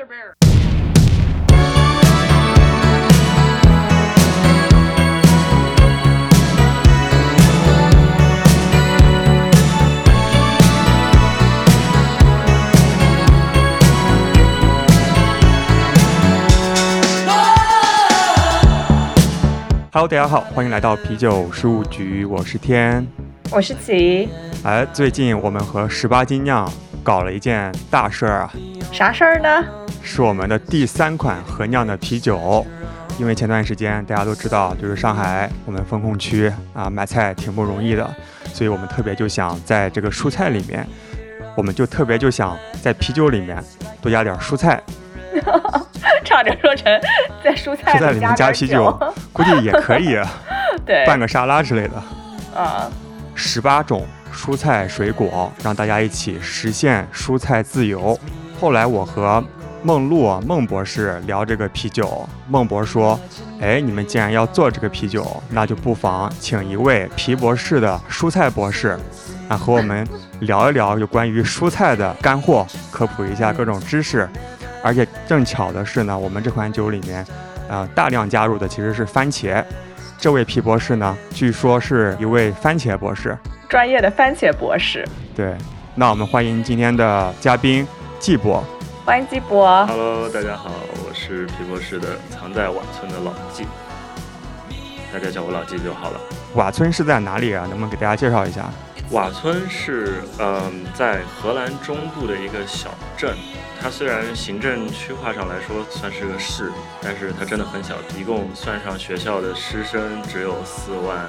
喽，大家好，欢迎来到啤酒事务局，我是天。我是琪，哎，最近我们和十八斤酿搞了一件大事儿啊，啥事儿呢？是我们的第三款合酿的啤酒。因为前段时间大家都知道，就是上海我们风控区啊买菜挺不容易的，所以我们特别就想在这个蔬菜里面，我们就特别就想在啤酒里面多加点蔬菜，差点说成在蔬菜蔬菜里面加啤酒，估计也可以，对，拌个沙拉之类的。啊，十八种蔬菜水果，让大家一起实现蔬菜自由。后来我和梦露孟博士聊这个啤酒，孟博说：“哎，你们既然要做这个啤酒，那就不妨请一位皮博士的蔬菜博士，啊，和我们聊一聊有关于蔬菜的干货，科普一下各种知识。而且正巧的是呢，我们这款酒里面，呃，大量加入的其实是番茄。这位皮博士呢，据说是一位番茄博士。专业的番茄博士，对，那我们欢迎今天的嘉宾季博。欢迎季博。Hello，大家好，我是皮博士的藏在瓦村的老季，大家叫我老季就好了。瓦村是在哪里啊？能不能给大家介绍一下？瓦村是嗯、在荷兰中部的一个小镇，它虽然行政区划上来说算是个市，但是它真的很小，一共算上学校的师生只有四万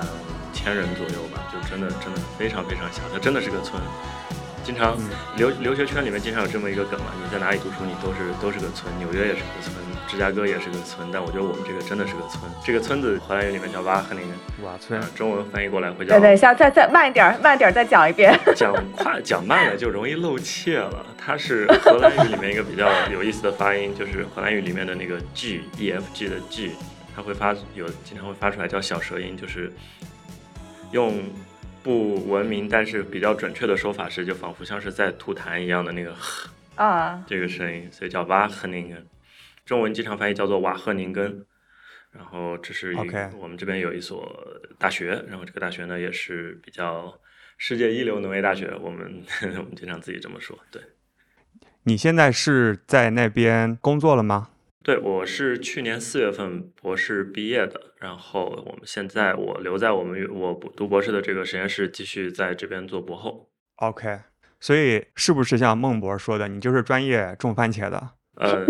千人左右吧，就真的真的非常非常小，它真的是个村。经常嗯留留学圈里面经常有这么一个梗嘛，你在哪里读书，你都是都是个村，纽约也是个村，芝加哥也是个村，但我觉得我们这个真的是个村。这个村子荷兰语里面叫瓦赫宁根，瓦村呃，中文翻译过来会叫等一，下再再慢一点儿，慢点儿再讲一遍。讲快讲慢了就容易漏怯了。它是荷兰语里面一个比较有意思的发音，就是荷兰语里面的那个 g e f g 的 g，它会发有经常会发出来叫小舌音，就是用不文明但是比较准确的说法是，就仿佛像是在吐痰一样的那个啊，这个声音，所以叫瓦赫宁根。中文经常翻译叫做瓦赫宁根。然后这是我们这边有一所大学，然后这个大学呢也是比较世界一流农业大学，我们 我们经常自己这么说。对，你现在是在那边工作了吗？对我是去年四月份博士毕业的，然后我们现在我留在我们我读博士的这个实验室，继续在这边做博后。OK，所以是不是像孟博说的，你就是专业种番茄的？呃，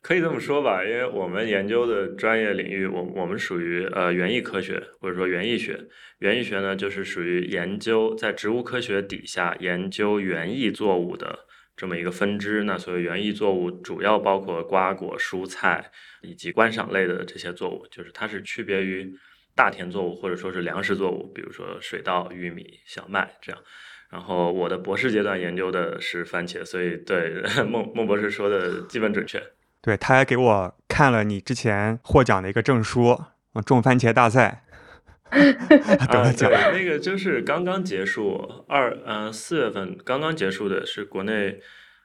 可以这么说吧，因为我们研究的专业领域，我我们属于呃园艺科学或者说园艺学。园艺学呢，就是属于研究在植物科学底下研究园艺作物的这么一个分支。那所谓园艺作物，主要包括瓜果、蔬菜以及观赏类的这些作物，就是它是区别于大田作物或者说是粮食作物，比如说水稻、玉米、小麦这样。然后我的博士阶段研究的是番茄，所以对 孟孟博士说的基本准确。对，他还给我看了你之前获奖的一个证书，种番茄大赛 啊，对，那个就是刚刚结束，二嗯四月份刚刚结束的是国内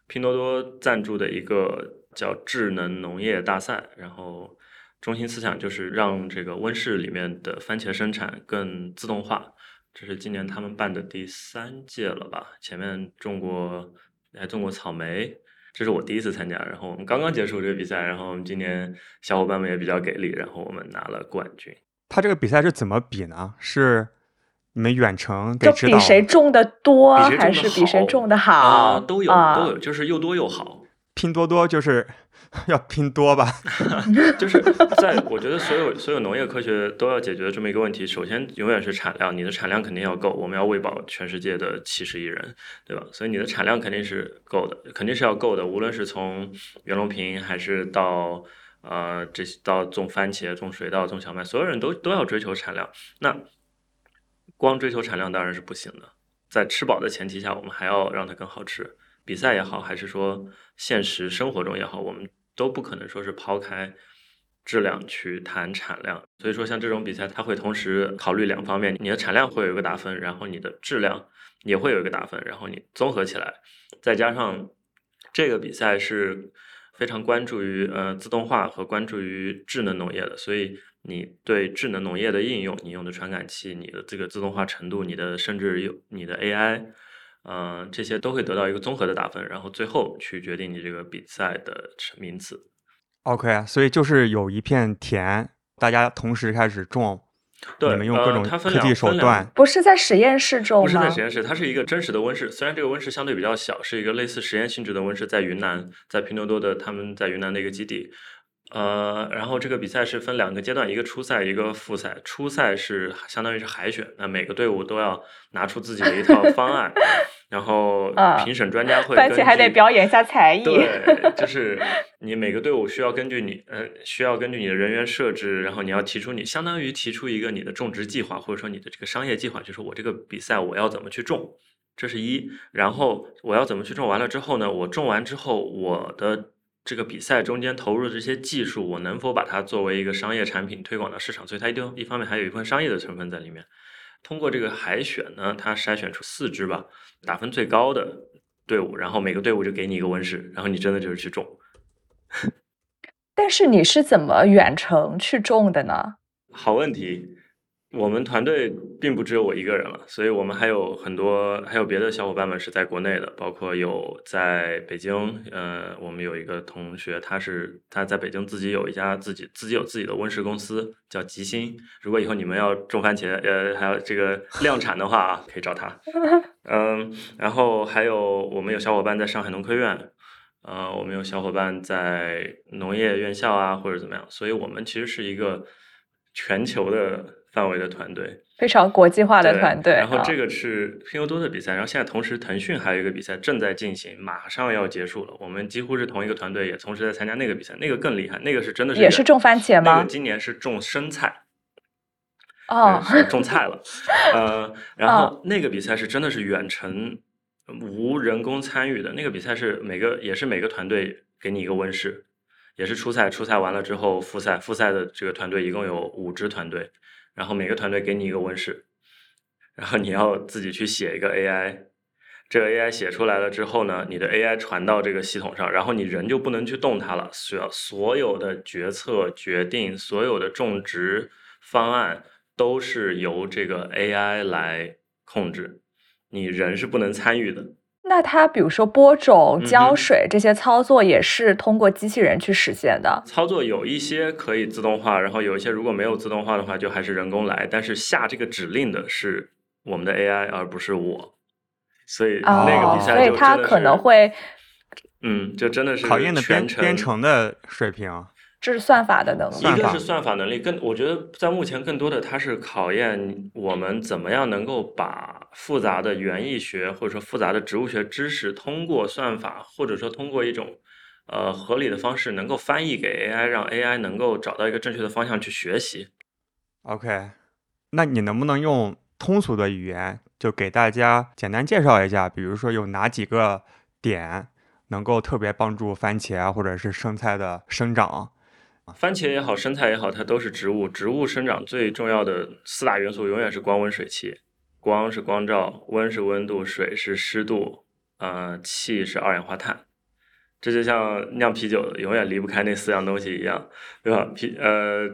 拼多多赞助的一个叫智能农业大赛，然后中心思想就是让这个温室里面的番茄生产更自动化。这是今年他们办的第三届了吧？前面种过还种过草莓，这是我第一次参加。然后我们刚刚结束这个比赛，然后我们今年小伙伴们也比较给力，然后我们拿了冠军。他这个比赛是怎么比呢？是你们远程给就比指导，谁种的多，比谁种得还是比谁种的啊，好？都有啊都有，就是又多又好。拼多多就是 要拼多吧？就是在我觉得所有所有农业科学都要解决的这么一个问题，首先永远是产量，你的产量肯定要够，我们要喂饱全世界的七十亿人，对吧？所以你的产量肯定是够的，肯定是要够的，无论是从袁隆平还是到呃这些到种番茄、种水稻、种小麦，所有人都都要追求产量。那光追求产量当然是不行的，在吃饱的前提下，我们还要让它更好吃。比赛也好，还是说现实生活中也好，我们都不可能说是抛开质量去谈产量。所以说，像这种比赛，它会同时考虑两方面：你的产量会有一个打分，然后你的质量也会有一个打分，然后你综合起来，再加上这个比赛是非常关注于呃自动化和关注于智能农业的，所以你对智能农业的应用，你用的传感器，你的这个自动化程度，你的甚至有你的 AI，嗯、这些都会得到一个综合的打分，然后最后去决定你这个比赛的名次。OK，所以就是有一片田，大家同时开始种，对，你们用各呃种它分两科技手分两段。不是在实验室中不是在实？验室，它是一个真实的温室。虽然这个温室相对比较小，是一个类似实验性质的温室，在云南，在拼多多的他们在云南的一个基地。呃，然后这个比赛是分两个阶段，一个初赛，一个复赛。初赛是相当于是海选，那每个队伍都要拿出自己的一套方案，然后啊评审专家会而且还得表演一下才艺。对，就是你每个队伍需要根据你呃需要根据你的人员设置，然后你要提出你相当于提出一个你的种植计划，或者说你的这个商业计划，就是我这个比赛我要怎么去种，这是一。然后我要怎么去种完了之后呢，我种完之后我的。这个比赛中间投入的这些技术，我能否把它作为一个商业产品推广到市场？所以它一定一方面还有一部分商业的成分在里面。通过这个海选呢，它筛选出四支吧，打分最高的队伍，然后每个队伍就给你一个温室，然后你真的就是去种。但是你是怎么远程去种的呢？好问题，我们团队并不只有我一个人了，所以我们还有很多，还有别的小伙伴们是在国内的，包括有在北京，呃，我们有一个同学，他是他在北京自己有一家自己自己有自己的温室公司，叫吉星。如果以后你们要种番茄，呃，还有这个量产的话啊，可以找他。嗯，然后还有我们有小伙伴在上海农科院。呃，我们有小伙伴在农业院校啊，或者怎么样，所以我们其实是一个全球的范围的团队，非常国际化的团队。啊然后这个是拼多多的比赛，然后现在同时腾讯还有一个比赛正在进行，马上要结束了。我们几乎是同一个团队，也同时在参加那个比赛，那个更厉害，那个是真的是也是种番茄吗那个？今年是种生菜，哦，种菜了。呃，然后那个比赛是真的是远程无人工参与的，那个比赛是每个也是每个团队给你一个温室，也是初赛，初赛完了之后复赛，复赛的这个团队一共有五支团队，然后每个团队给你一个温室，然后你要自己去写一个 AI。这个 AI 写出来了之后呢，你的 AI 传到这个系统上，然后你人就不能去动它了，需要所有的决策、决定、所有的种植方案都是由这个 AI 来控制，你人是不能参与的。那它比如说播种、嗯浇哼水这些操作也是通过机器人去实现的。操作有一些可以自动化，然后有一些如果没有自动化的话，就还是人工来。但是下这个指令的是我们的 AI，而不是我。所以那个哦比，赛所以就真的它可能，会嗯，就真的是考验的编编程的水平。这是算法的能力。一个是算法能力，更我觉得在目前更多的它是考验我们怎么样能够把复杂的园艺学或者说复杂的植物学知识，通过算法或者说通过一种呃合理的方式，能够翻译给 AI，让 AI 能够找到一个正确的方向去学习。OK，那你能不能用通俗的语言，就给大家简单介绍一下，比如说有哪几个点能够特别帮助番茄啊或者是生菜的生长？番茄也好，生菜也好，它都是植物。植物生长最重要的四大元素永远是光、温、水、气。光是光照，温是温度，水是湿度，呃，气是二氧化碳。这就像酿啤酒永远离不开那四样东西一样，对吧？啤呃，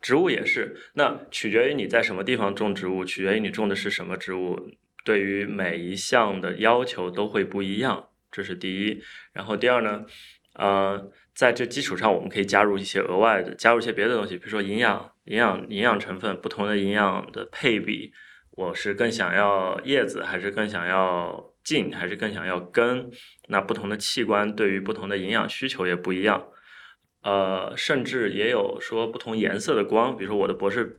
植物也是。那取决于你在什么地方种植物，取决于你种的是什么植物，对于每一项的要求都会不一样，这是第一。然后第二呢，呃，在这基础上，我们可以加入一些额外的，加入一些别的东西，比如说营养、营养、营养成分，不同的营养的配比，我是更想要叶子，还是更想要茎，还是更想要根？那不同的器官对于不同的营养需求也不一样。呃，甚至也有说不同颜色的光，比如说我的博士，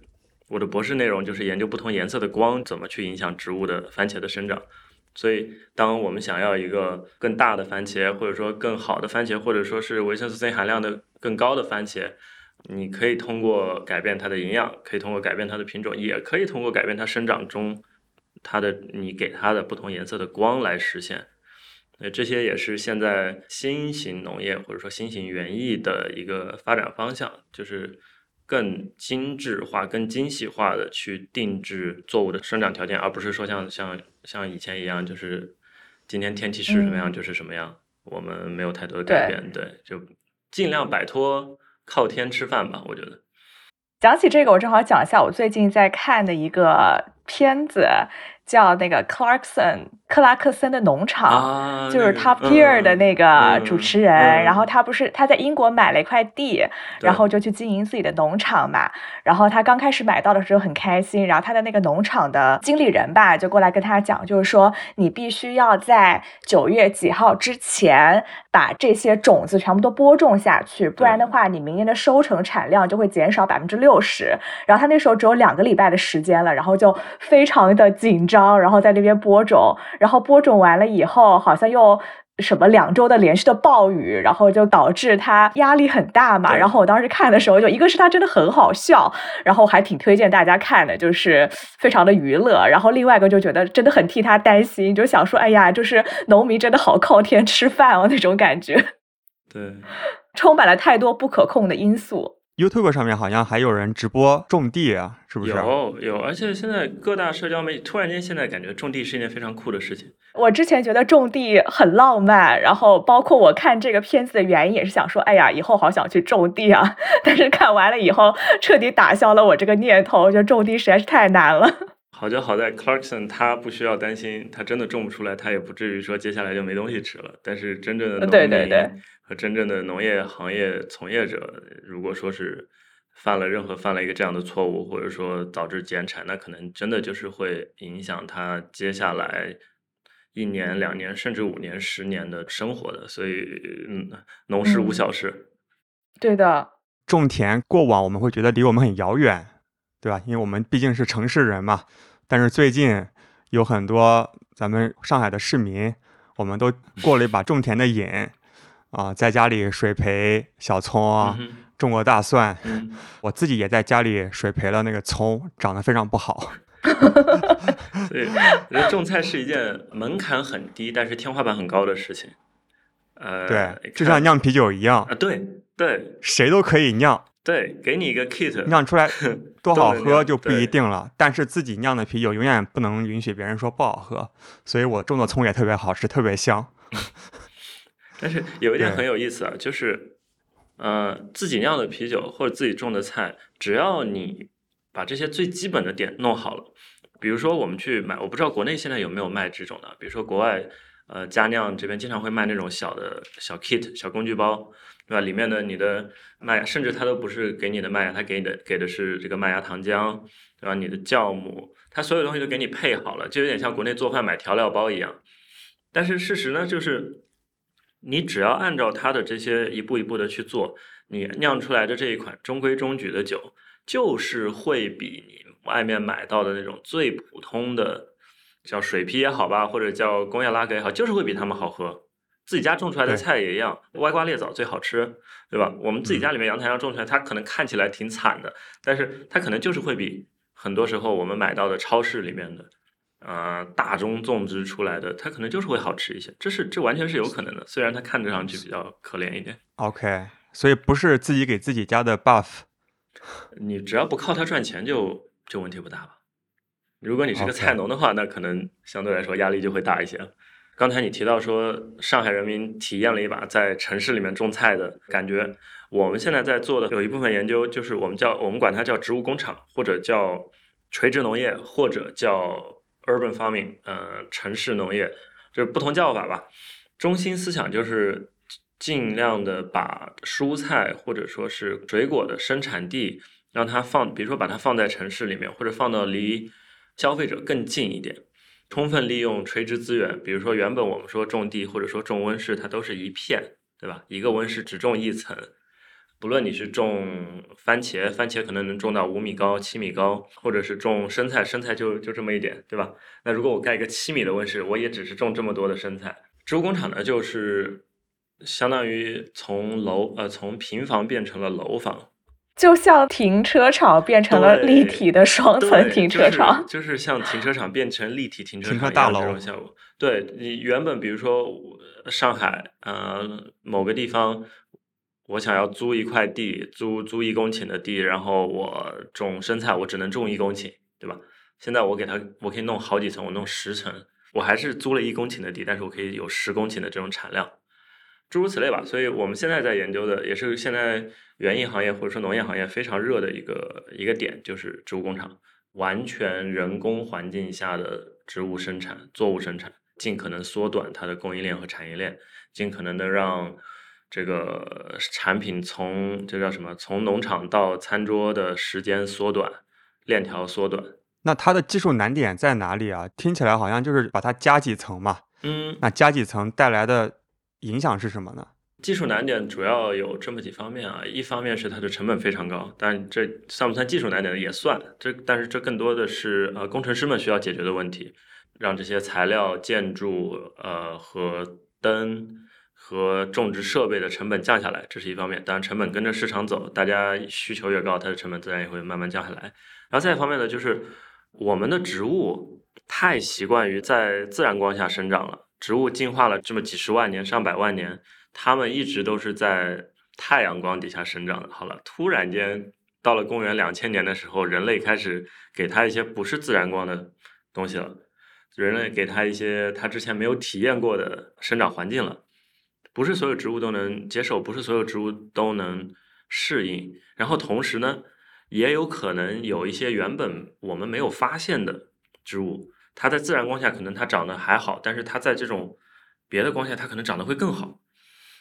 我的博士内容就是研究不同颜色的光怎么去影响植物的番茄的生长。所以，当我们想要一个更大的番茄，或者说更好的番茄，或者说是维生素 C 含量的更高的番茄，你可以通过改变它的营养，可以通过改变它的品种，也可以通过改变它生长中它的你给它的不同颜色的光来实现。呃，这些也是现在新型农业或者说新型园艺的一个发展方向，就是更精致化、更精细化的去定制作物的生长条件，而不是说像像像以前一样，就是今天天气是什么样嗯就是什么样，我们没有太多的改变。对，就尽量摆脱靠天吃饭吧。我觉得讲起这个，我正好讲一下我最近在看的一个片子。叫那个 Clarkson 克拉克森的农场，就是 Top Gear 的那个主持人。然后他不是他在英国买了一块地，然后就去经营自己的农场嘛。然后他刚开始买到的时候很开心，然后他的那个农场的经理人吧就过来跟他讲，就是说你必须要在九月几号之前把这些种子全部都播种下去，不然的话你明年的收成产量就会减少百分之六十。然后他那时候只有两个礼拜的时间了，然后就非常的紧张。然后在那边播种，然后播种完了以后，好像又什么两周的连续的暴雨，然后就导致他压力很大嘛。然后我当时看的时候，就一个是他真的很好笑，然后还挺推荐大家看的，就是非常的娱乐。然后另外一个就觉得真的很替他担心，就想说，哎呀，就是农民真的好靠天吃饭哦那种感觉。对，充满了太多不可控的因素。YouTube 上面好像还有人直播种地啊，是不是？有有，而且现在各大社交媒体突然间现在感觉种地是一件非常酷的事情。我之前觉得种地很浪漫，然后包括我看这个片子的原因也是想说，哎呀，以后好想去种地啊！但是看完了以后，彻底打消了我这个念头，觉得种地实在是太难了。好就好在 Clarkson 他不需要担心，他真的种不出来，他也不至于说接下来就没东西吃了。但是真正的农民和真正的农业行业从业者，如果说是犯了任何犯了一个这样的错误，或者说导致减产，那可能真的就是会影响他接下来一年、两年，甚至五年、十年的生活的。所以，嗯，农事无小事。对的，种田过往我们会觉得离我们很遥远，对吧？因为我们毕竟是城市人嘛。但是最近有很多咱们上海的市民，我们都过了一把种田的瘾啊，在家里水培小葱啊，种过大蒜，我自己也在家里水培了那个葱，长得非常不好。所以，我觉得种菜是一件门槛很低，但是天花板很高的事情。呃，对，就像酿啤酒一样啊，对对，谁都可以酿。对，给你一个 kit，酿出来多好喝就不一定了。但是自己酿的啤酒永远不能允许别人说不好喝。所以我种的葱也特别好吃，特别香。但是有一点很有意思啊，就是，呃，自己酿的啤酒或者自己种的菜，只要你把这些最基本的点弄好了，比如说我们去买，我不知道国内现在有没有卖这种的，比如说国外，呃，家酿这边经常会卖那种小的小 kit 小工具包。对吧？里面的你的麦芽，甚至它都不是给你的麦芽，它给你的给的是这个麦芽糖浆，对吧？你的酵母，它所有东西都给你配好了，就有点像国内做饭买调料包一样。但是事实呢，就是你只要按照它的这些一步一步的去做，你酿出来的这一款中规中矩的酒，就是会比你外面买到的那种最普通的叫水啤也好吧，或者叫工业拉格也好，就是会比他们好喝。自己家种出来的菜也一样，歪瓜裂枣最好吃，对吧？我们自己家里面阳台上种出来，它可能看起来挺惨的，但是它可能就是会比很多时候我们买到的超市里面的，呃，大中种植出来的，它可能就是会好吃一些。这是这完全是有可能的，虽然它看着上去比较可怜一点。OK，所以不是自己给自己家的 buff，你只要不靠它赚钱，就就问题不大吧？如果你是个菜农的话，那可能相对来说压力就会大一些。刚才你提到说，上海人民体验了一把在城市里面种菜的感觉。我们现在在做的有一部分研究，就是我们叫我们管它叫植物工厂，或者叫垂直农业，或者叫 urban farming，呃，城市农业，就是不同叫法吧。中心思想就是尽量的把蔬菜或者说是水果的生产地，让它放，比如说把它放在城市里面，或者放到离消费者更近一点。充分利用垂直资源，比如说原本我们说种地或者说种温室，它都是一片，对吧？一个温室只种一层，不论你是种番茄，番茄可能能种到五米高、七米高，或者是种生菜，生菜就就这么一点，对吧？那如果我盖一个七米的温室，我也只是种这么多的生菜。植物工厂呢，就是相当于从楼呃从平房变成了楼房。就像停车场变成了立体的双层停车场，就是像停车场变成立体停车场大楼这种效果。对你原本比如说上海，呃，某个地方，我想要租一块地，租租一公顷的地，然后我种生菜，我只能种一公顷，对吧？现在我给他，我可以弄好几层，我弄十层，我还是租了一公顷的地，但是我可以有十公顷的这种产量。诸如此类吧。所以我们现在在研究的，也是现在园艺行业或者说农业行业非常热的一个一个点，就是植物工厂，完全人工环境下的植物生产、作物生产，尽可能缩短它的供应链和产业链，尽可能的让这个产品从这叫什么，从农场到餐桌的时间缩短，链条缩短。那它的技术难点在哪里啊？听起来好像就是把它加几层嘛。嗯，那加几层带来的影响是什么呢？技术难点主要有这么几方面啊，一方面是它的成本非常高，但这算不算技术难点也算。这但是这更多的是呃工程师们需要解决的问题，让这些材料、建筑呃和灯和种植设备的成本降下来，这是一方面。当然成本跟着市场走，大家需求越高，它的成本自然也会慢慢降下来。然后再一方面呢，就是我们的植物太习惯于在自然光下生长了，植物进化了这么几十万年、上百万年，它们一直都是在太阳光底下生长的。好了，突然间到了公元两千年的时候，人类开始给它一些不是自然光的东西了，人类给它一些它之前没有体验过的生长环境了，不是所有植物都能接受，不是所有植物都能适应。然后同时呢，也有可能有一些原本我们没有发现的植物，它在自然光下可能它长得还好，但是它在这种别的光下，它可能长得会更好。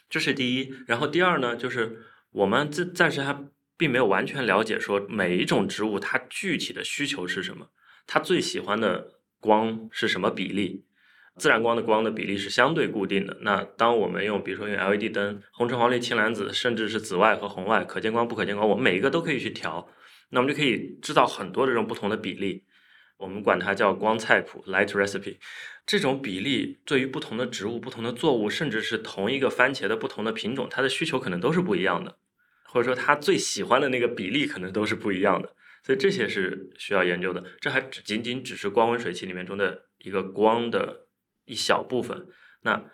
这是第一。然后第二呢，就是我们暂暂时还并没有完全了解说每一种植物它具体的需求是什么，它最喜欢的光是什么比例。自然光的光的比例是相对固定的。那当我们用，比如说用 LED 灯，红橙黄绿青蓝紫，甚至是紫外和红外，可见光不可见光，我们每一个都可以去调。那我们就可以制造很多这种不同的比例，我们管它叫光菜谱 （light recipe）。这种比例对于不同的植物、不同的作物，甚至是同一个番茄的不同的品种，它的需求可能都是不一样的，或者说它最喜欢的那个比例可能都是不一样的。所以这些是需要研究的。这还只仅仅只是光温水器里面中的一个光的一小部分。那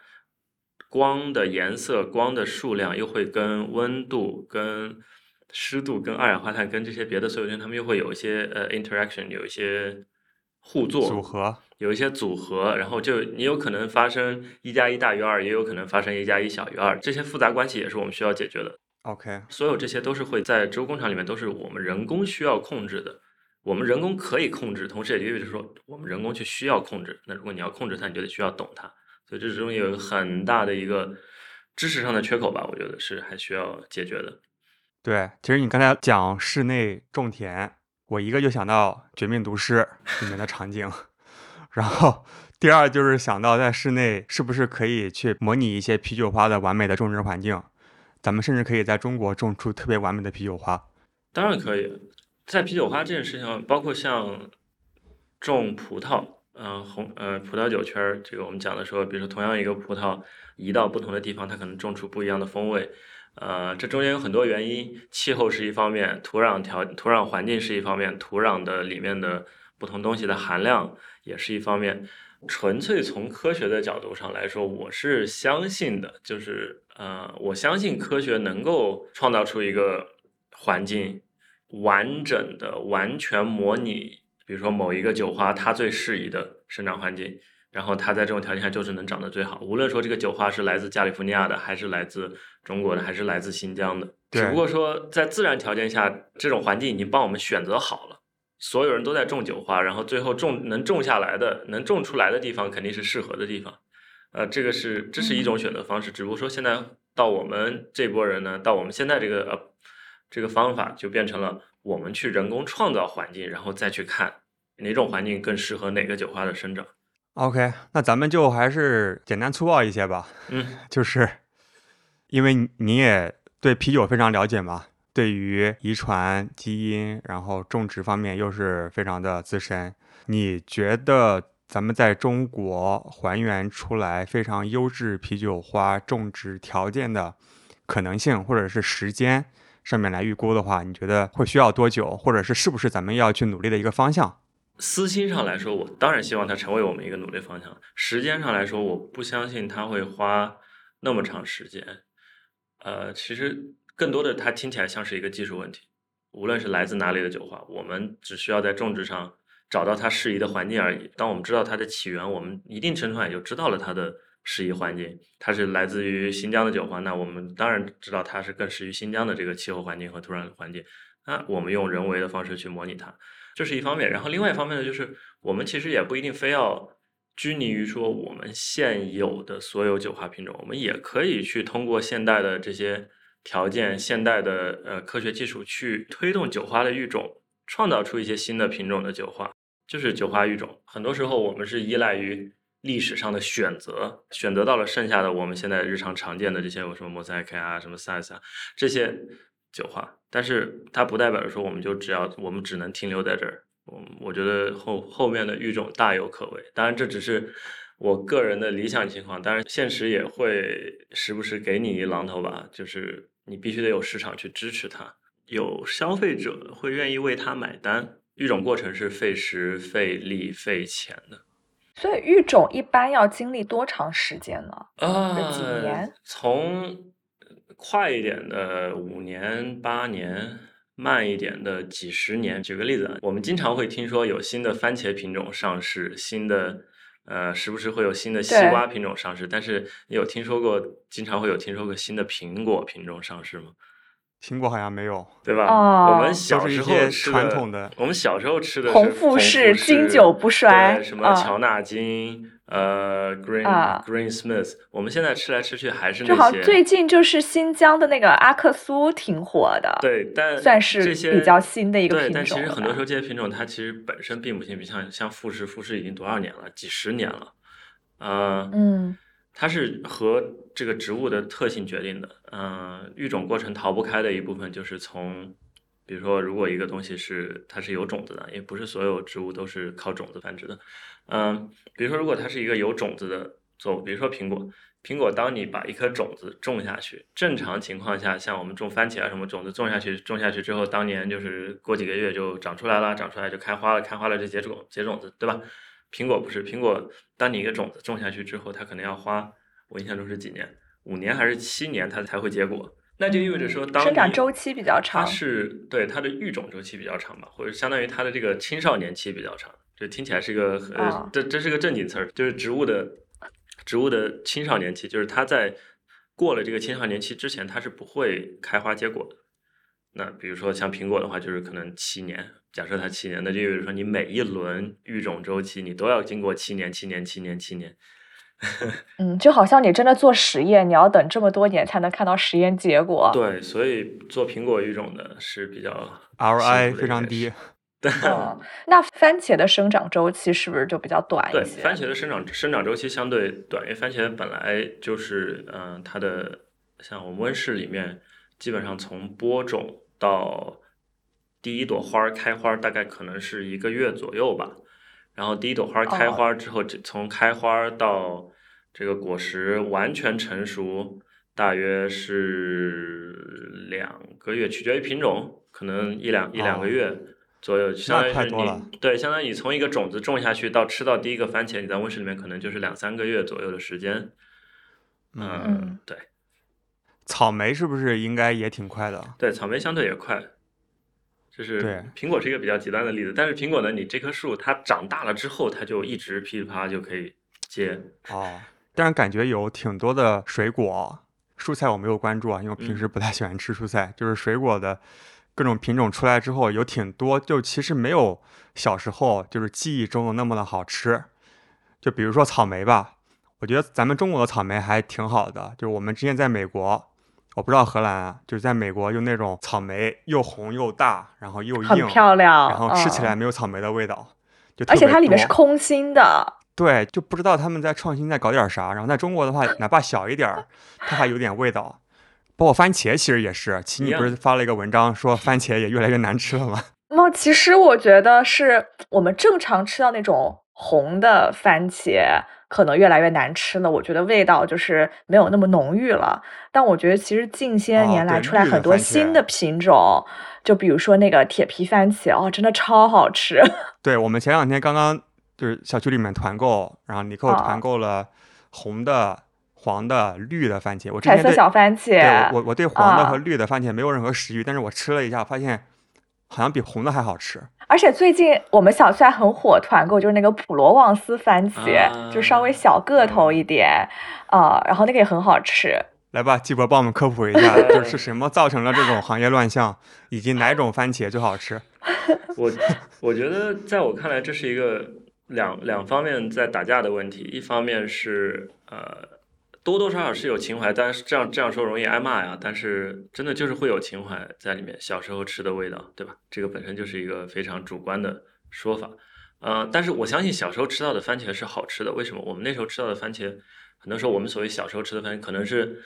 光的颜色、光的数量又会跟温度、跟湿度、跟二氧化碳、跟这些别的所有源，它们又会有一些呃 interaction，有一些互作组合，有一些组合，然后就你有可能发生一加一大于二，也有可能发生一加一小于二，这些复杂关系也是我们需要解决的。OK，所有这些都是会在植物工厂里面都是我们人工需要控制的。我们人工可以控制，同时也意味着说我们人工去需要控制。那如果你要控制它，你就得需要懂它。所以这中有一个很大的一个知识上的缺口吧，我觉得是还需要解决的。对，其实你刚才讲室内种田，我一个就想到《绝命毒师》里面的场景，然后第二就是想到在室内是不是可以去模拟一些啤酒花的完美的种植环境，咱们甚至可以在中国种出特别完美的啤酒花。当然可以，在啤酒花这件事情，包括像种葡萄，嗯、红呃葡萄酒圈儿，这个我们讲的时候，比如说同样一个葡萄移到不同的地方，它可能种出不一样的风味。呃，这中间有很多原因，气候是一方面，土壤条土壤环境是一方面，土壤的里面的不同东西的含量也是一方面。纯粹从科学的角度上来说，我是相信的，就是呃，我相信科学能够创造出一个环境，完整的、完全模拟，比如说某一个酒花它最适宜的生长环境，然后它在这种条件下就是能长得最好。无论说这个酒花是来自加利福尼亚的，还是来自中国的，还是来自新疆的，只不过说在自然条件下，这种环境已经帮我们选择好了。所有人都在种酒花，然后最后种能种下来的、能种出来的地方肯定是适合的地方。呃，这个是这是一种选择方式，只不过说现在到我们这波人呢，到我们现在这个呃这个方法就变成了我们去人工创造环境，然后再去看哪种环境更适合哪个酒花的生长。OK，那咱们就还是简单粗暴一些吧，嗯，就是因为你你也对啤酒非常了解嘛，对于遗传基因，然后种植方面又是非常的资深，你觉得咱们在中国还原出来非常优质啤酒花种植条件的可能性，或者是时间上面来预估的话，你觉得会需要多久，或者是是不是咱们要去努力的一个方向？私心上来说，我当然希望它成为我们一个努力方向。时间上来说，我不相信它会花那么长时间。呃，其实更多的它听起来像是一个技术问题。无论是来自哪里的酒花，我们只需要在种植上找到它适宜的环境而已。当我们知道它的起源，我们一定程度上也就知道了它的适宜环境。它是来自于新疆的酒花，那我们当然知道它是更适于新疆的这个气候环境和土壤环境。那我们用人为的方式去模拟它，这是一方面。然后另外一方面呢，就是我们其实也不一定非要拘泥于说我们现有的所有酒花品种，我们也可以去通过现代的这些条件、现代的呃科学技术去推动酒花的育种，创造出一些新的品种的酒花，就是酒花育种。很多时候我们是依赖于历史上的选择，选择到了剩下的我们现在日常常见的这些有什么摩塞克啊、什么塞斯啊这些。酒花，但是它不代表着说我们就只要我们只能停留在这儿。我我觉得后后面的育种大有可为。当然，这只是我个人的理想情况，当然现实也会时不时给你一榔头吧。就是你必须得有市场去支持它，有消费者会愿意为它买单。育种过程是费时、费力、费钱的。所以育种一般要经历多长时间呢？啊，几年？从快一点的五年八年，慢一点的几十年。举个例子，我们经常会听说有新的番茄品种上市，新的呃，时不时会有新的西瓜品种上市。但是你有听说过，经常会有听说过新的苹果品种上市吗？苹果好像没有，对吧？我们小时候吃的，我们小时候吃的红富士，经久不衰，什么乔纳金。呃，Green Green Smith，我们现在吃来吃去还是那些。正好最近就是新疆的那个阿克苏挺火的，对，但算是比较新的一个品种。对，但其实很多时候这些品种它其实本身并不新，比像像富士，富士已经多少年了，几十年了，呃，嗯，它是和这个植物的特性决定的，嗯，育种过程逃不开的一部分就是从，比如说如果一个东西是它是有种子的，也不是所有植物都是靠种子繁殖的。嗯，比如说，如果它是一个有种子的作物，比如说苹果，苹果，当你把一颗种子种下去，正常情况下，像我们种番茄啊什么种子种下去，种下去之后，当年就是过几个月就长出来了，长出来就开花了，开花了就结种结种子，对吧？苹果不是，苹果，当你一个种子种下去之后，它可能要花，我印象中是几年，五年还是七年，它才会结果，那就意味着说，当生长周期比较长，它是对它的育种周期比较长吧，或者相当于它的这个青少年期比较长。这听起来是一个呃，这这是个正经词儿，就是植物的植物的青少年期，就是它在过了这个青少年期之前，它是不会开花结果的。那比如说像苹果的话，就是可能七年，假设它七年，那就意味着说你每一轮育种周期，你都要经过七年、七年、七年、七年。嗯，就好像你真的做实验，你要等这么多年才能看到实验结果。对，所以做苹果育种的是比较 ROI 非常低。嗯，那番茄的生长周期是不是就比较短一些？对，番茄的生长生长周期相对短，因为番茄本来就是，嗯，它的像我们温室里面，基本上从播种到第一朵花开花，大概可能是一个月左右吧。然后第一朵花开花之后，这从开花到这个果实完全成熟，大约是两个月，取决于品种，可能一两一两个月。左右，相当于是你对，相当于你从一个种子种下去到吃到第一个番茄，你在温室里面可能就是两三个月左右的时间。嗯，对。草莓是不是应该也挺快的？对，草莓相对也快。就是苹果是一个比较极端的例子，但是苹果呢，你这棵树它长大了之后，它就一直噼里啪啦就可以结。哦，但是感觉有挺多的水果、蔬菜我没有关注啊，因为我平时不太喜欢吃蔬菜，就是水果的。各种品种出来之后有挺多，就其实没有小时候就是记忆中的那么的好吃。就比如说草莓吧，我觉得咱们中国的草莓还挺好的。就是我们之前在美国，我不知道荷兰啊，就是在美国用那种草莓又红又大，然后又硬，很漂亮，然后吃起来没有草莓的味道，就而且它里面是空心的。对，就不知道他们在创新在搞点啥。然后在中国的话，哪怕小一点儿，它还有点味道。包括番茄，其实也是。奇尼不是发了一个文章，说番茄也越来越难吃了吗？那其实我觉得是我们正常吃到那种红的番茄，可能越来越难吃了。我觉得味道就是没有那么浓郁了。但我觉得其实近些年来出来很多新的品种，就比如说那个铁皮番茄，哦，真的超好吃。对我们前两天刚刚就是小区里面团购，然后你给我团购了红的。黄的、绿的番茄，我之前彩色小番茄。对，我我对黄的和绿的番茄没有任何食欲，但是我吃了一下，发现好像比红的还好吃。而且最近我们小区还很火团购，就是那个普罗旺斯番茄，就稍微小个头一点，啊，然后那个也很好吃。来吧，季博帮我们科普一下，就是什么造成了这种行业乱象，以及哪种番茄最好吃？我我觉得，在我看来，这是一个两两方面在打架的问题。一方面是呃，多多少少是有情怀，但是这样这样说容易挨骂呀。但是真的就是会有情怀在里面，小时候吃的味道，对吧？这个本身就是一个非常主观的说法。呃，但是我相信小时候吃到的番茄是好吃的。为什么？我们那时候吃到的番茄，很多时候我们所谓小时候吃的番茄，可能是。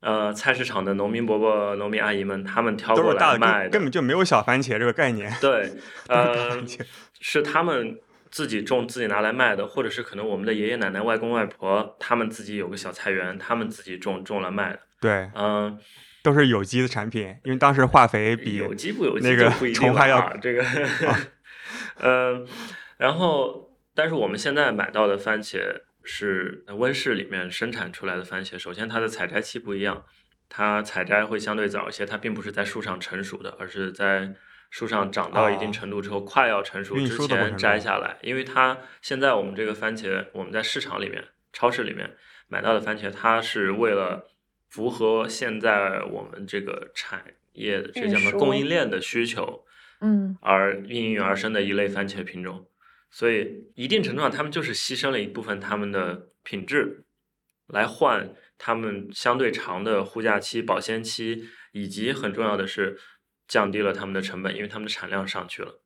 呃，菜市场的农民伯伯、农民阿姨们，他们挑过来卖，根本就没有小番茄这个概念。对，呃，是他们自己种、自己拿来卖的，或者是可能我们的爷爷奶奶、外公外婆，他们自己有个小菜园，他们自己种种了卖的。对，嗯，都是有机的产品，因为当时化肥比有机不有机那个虫害要这个，嗯，然后，但是我们现在买到的番茄。是温室里面生产出来的番茄，首先它的采摘期不一样，它采摘会相对早一些，它并不是在树上成熟的，而是在树上长到一定程度之后，快要成熟之前摘下来。因为它现在我们这个番茄，我们在市场里面、超市里面买到的番茄，它是为了符合现在我们这个产业这叫什么供应链的需求，嗯，而应运而生的一类番茄品种。所以，一定程度上，他们就是牺牲了一部分他们的品质，来换他们相对长的护价期、保鲜期，以及很重要的是，降低了他们的成本，因为他们的产量上去了。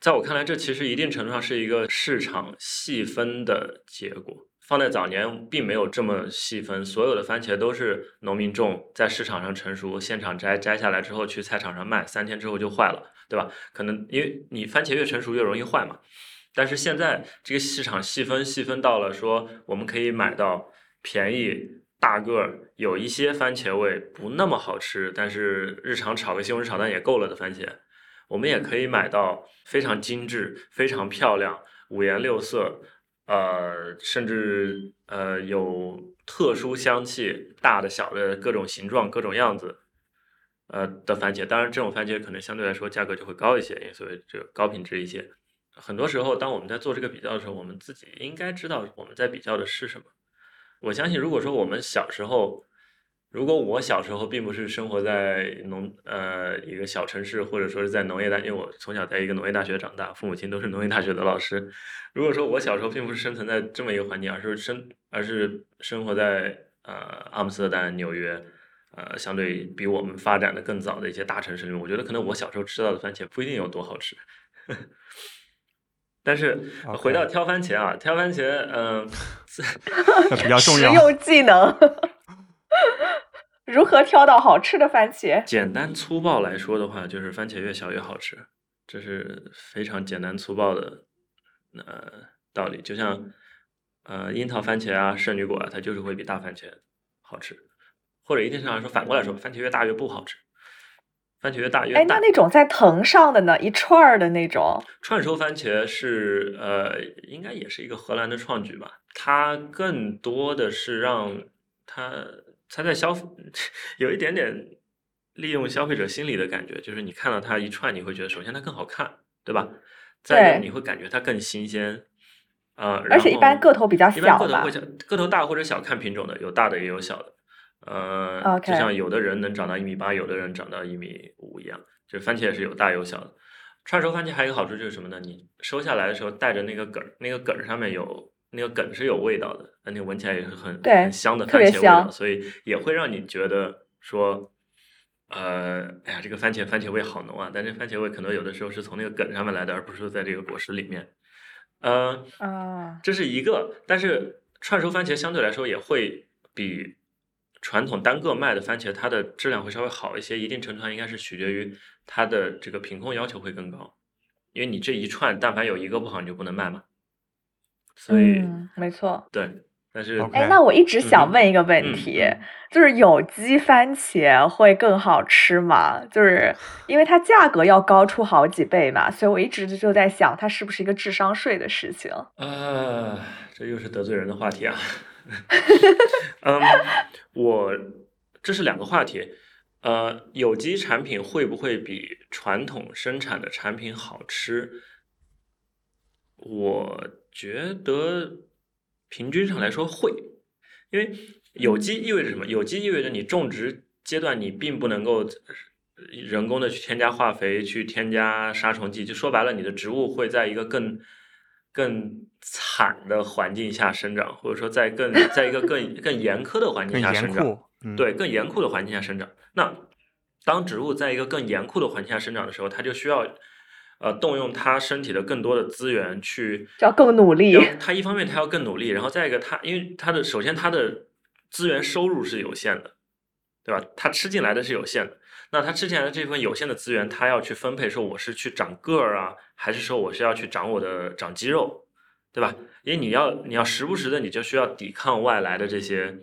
在我看来，这其实一定程度上是一个市场细分的结果。放在早年，并没有这么细分，所有的番茄都是农民种，在市场上成熟，现场摘，摘下来之后去菜场上卖，三天之后就坏了，对吧？可能因为你番茄越成熟越容易坏嘛。但是现在这个市场细分细分到了说，我们可以买到便宜大个儿，有一些番茄味不那么好吃，但是日常炒个西红柿炒蛋也够了的番茄，我们也可以买到非常精致、非常漂亮、五颜六色，呃，甚至呃有特殊香气、大的小的各种形状、各种样子，呃的番茄。当然，这种番茄可能相对来说价格就会高一些，因为所谓这个高品质一些。很多时候，当我们在做这个比较的时候，我们自己应该知道我们在比较的是什么。我相信，如果说我们小时候，如果我小时候并不是生活在农呃一个小城市，或者说是在农业大，因为我从小在一个农业大学长大，父母亲都是农业大学的老师。如果说我小时候并不是生存在这么一个环境，而是生而是生活在呃阿姆斯特丹、纽约，呃相对比我们发展的更早的一些大城市里面，我觉得可能我小时候吃到的番茄不一定有多好吃。但是回到挑番茄啊，挑番茄，嗯，比较重要。实用技能，如何挑到好吃的番茄？简单粗暴来说的话，就是番茄越小越好吃，这是非常简单粗暴的呃道理。就像呃樱桃番茄啊、圣女果啊，它就是会比大番茄好吃，或者一定程度上说，反过来说，番茄越大越不好吃。番茄越大越大。哎，那那种在藤上的呢？一串儿的那种串收番茄是呃，应该也是一个荷兰的创举吧？它更多的是让它它在消费 有一点点利用消费者心理的感觉，就是你看到它一串，你会觉得首先它更好看，对吧？再有你会感觉它更新鲜啊。而且一般个头比较小，一般个头会小，个头大或者小看品种的，有大的也有小的。呃，就像有的人能长到一米八，有的人长到一米五一样，就番茄也是有大有小的。串熟番茄还有一个好处就是什么呢？你收下来的时候带着那个梗儿，那个梗儿上面有那个梗是有味道的，那你闻起来也是很很香的番茄味道，所以也会让你觉得说，呃，哎呀，这个番茄番茄味好浓啊！但这番茄味可能有的时候是从那个梗上面来的，而不是在这个果实里面。呃，啊，这是一个，但是串熟番茄相对来说也会比。传统单个卖的番茄，它的质量会稍微好一些，一定程度上应该是取决于它的这个品控要求会更高，因为你这一串，但凡有一个不好，你就不能卖嘛。所以，没错，对。但是，哎，那我一直想问一个问题，就是有机番茄会更好吃吗？就是因为它价格要高出好几倍嘛，所以我一直就在想，它是不是一个智商税的事情？呃，这又是得罪人的话题啊。嗯，我这是两个话题。呃，有机产品会不会比传统生产的产品好吃？我觉得平均上来说会，因为有机意味着什么？有机意味着你种植阶段你并不能够人工的去添加化肥、去添加杀虫剂，就说白了，你的植物会在一个更更惨的环境下生长，或者说在更在一个更更严苛的环境下生长。对，更严酷的环境下生长。那当植物在一个更严酷的环境下生长的时候，它就需要呃动用它身体的更多的资源去，要更努力。它一方面它要更努力，然后再一个它因为它的首先它的资源收入是有限的，对吧？它吃进来的是有限的。那它吃进来的这份有限的资源，它要去分配，说我是去长个儿啊，还是说我是要去长我的长肌肉，对吧？因为你要你要时不时的你就需要抵抗外来的这些。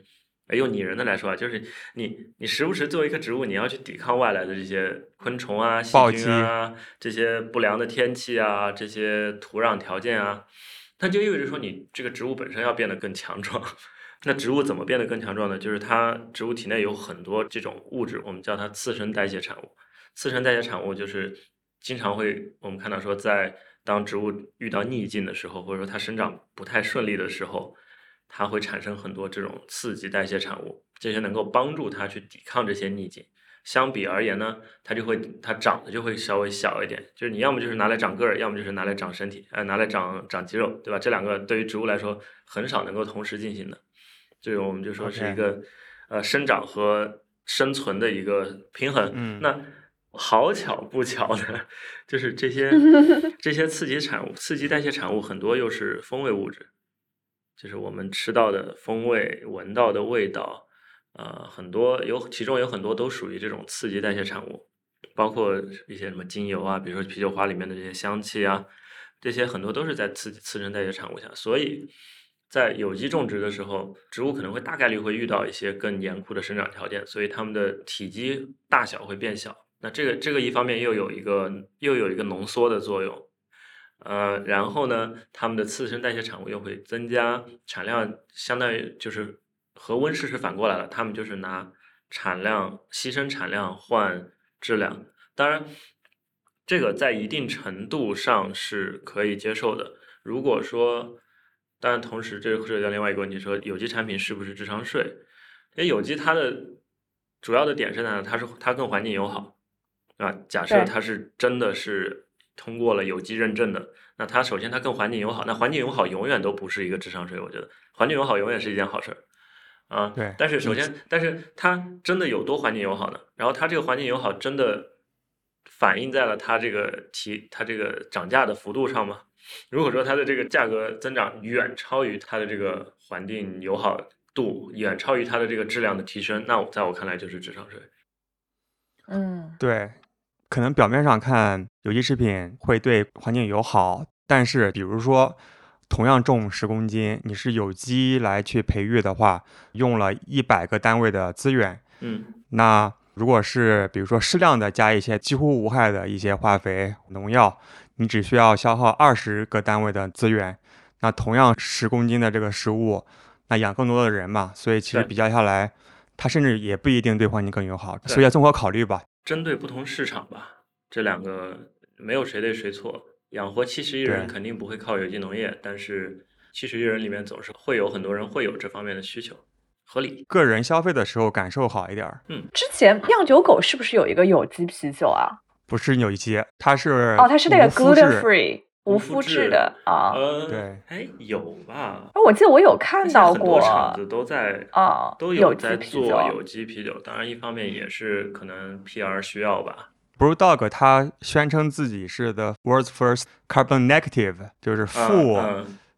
用拟人的来说啊，就是你你时不时作为一棵植物，你要去抵抗外来的这些昆虫啊、细菌啊、这些不良的天气啊、这些土壤条件啊，它就意味着说你这个植物本身要变得更强壮。那植物怎么变得更强壮呢？就是它植物体内有很多这种物质，我们叫它次生代谢产物。次生代谢产物就是经常会我们看到说，在当植物遇到逆境的时候，或者说它生长不太顺利的时候。它会产生很多这种刺激代谢产物，这些能够帮助它去抵抗这些逆境。相比而言呢，它就会它长得就会稍微小一点。就是你要么就是拿来长个儿，要么就是拿来长身体，呃，拿来长长肌肉，对吧？这两个对于植物来说很少能够同时进行的。这个我们就说是一个呃生长和生存的一个平衡。嗯，那好巧不巧的，就是这些 这些刺激产物、刺激代谢产物很多又是风味物质。就是我们吃到的风味、闻到的味道，呃，很多有，其中有很多都属于这种刺激代谢产物，包括一些什么精油啊，比如说啤酒花里面的这些香气啊，这些很多都是在刺激次生代谢产物下。所以在有机种植的时候，植物可能会大概率会遇到一些更严酷的生长条件，所以它们的体积大小会变小。那这个这个一方面又有一个又有一个浓缩的作用。呃，然后呢，它们的次生代谢产物又会增加产量，相当于就是和温室是反过来了，他们就是拿产量牺牲产量换质量。当然，这个在一定程度上是可以接受的。如果说，当然同时这涉及到另外一个问题，说有机产品是不是智商税？因为有机它的主要的点是呢，它是它更环境友好，啊，假设它是真的是。通过了有机认证的，那它首先它更环境友好，那环境友好永远都不是一个智商税，我觉得环境友好永远是一件好事儿，啊，对。但是首先，但是它真的有多环境友好呢？然后它这个环境友好真的反映在了它这个提它这个涨价的幅度上吗？如果说它的这个价格增长远超于它的这个环境友好度，远超于它的这个质量的提升，那我在我看来就是智商税。嗯，对。可能表面上看有机食品会对环境友好，但是比如说同样重十公斤，你是有机来去培育的话，用了一百个单位的资源，嗯，那如果是比如说适量的加一些几乎无害的一些化肥农药，你只需要消耗二十个单位的资源，那同样十公斤的这个食物，那养更多的人嘛，所以其实比较下来，它甚至也不一定对环境更友好，所以要综合考虑吧。针对不同市场吧，这两个没有谁对谁错。养活七十亿人肯定不会靠有机农业，但是七十亿人里面总是会有很多人会有这方面的需求，合理。个人消费的时候感受好一点。嗯，之前酿酒狗是不是有一个有机啤酒啊？不是有机，它是哦，它是那个 gluten free 无麸质的啊。对，哎，有吧？我记得我有看到过，厂子都在啊，都有在做有机啤酒。当然，一方面也是可能 PR 需要吧。BrewDog 它宣称自己是 the world's first carbon negative，就是负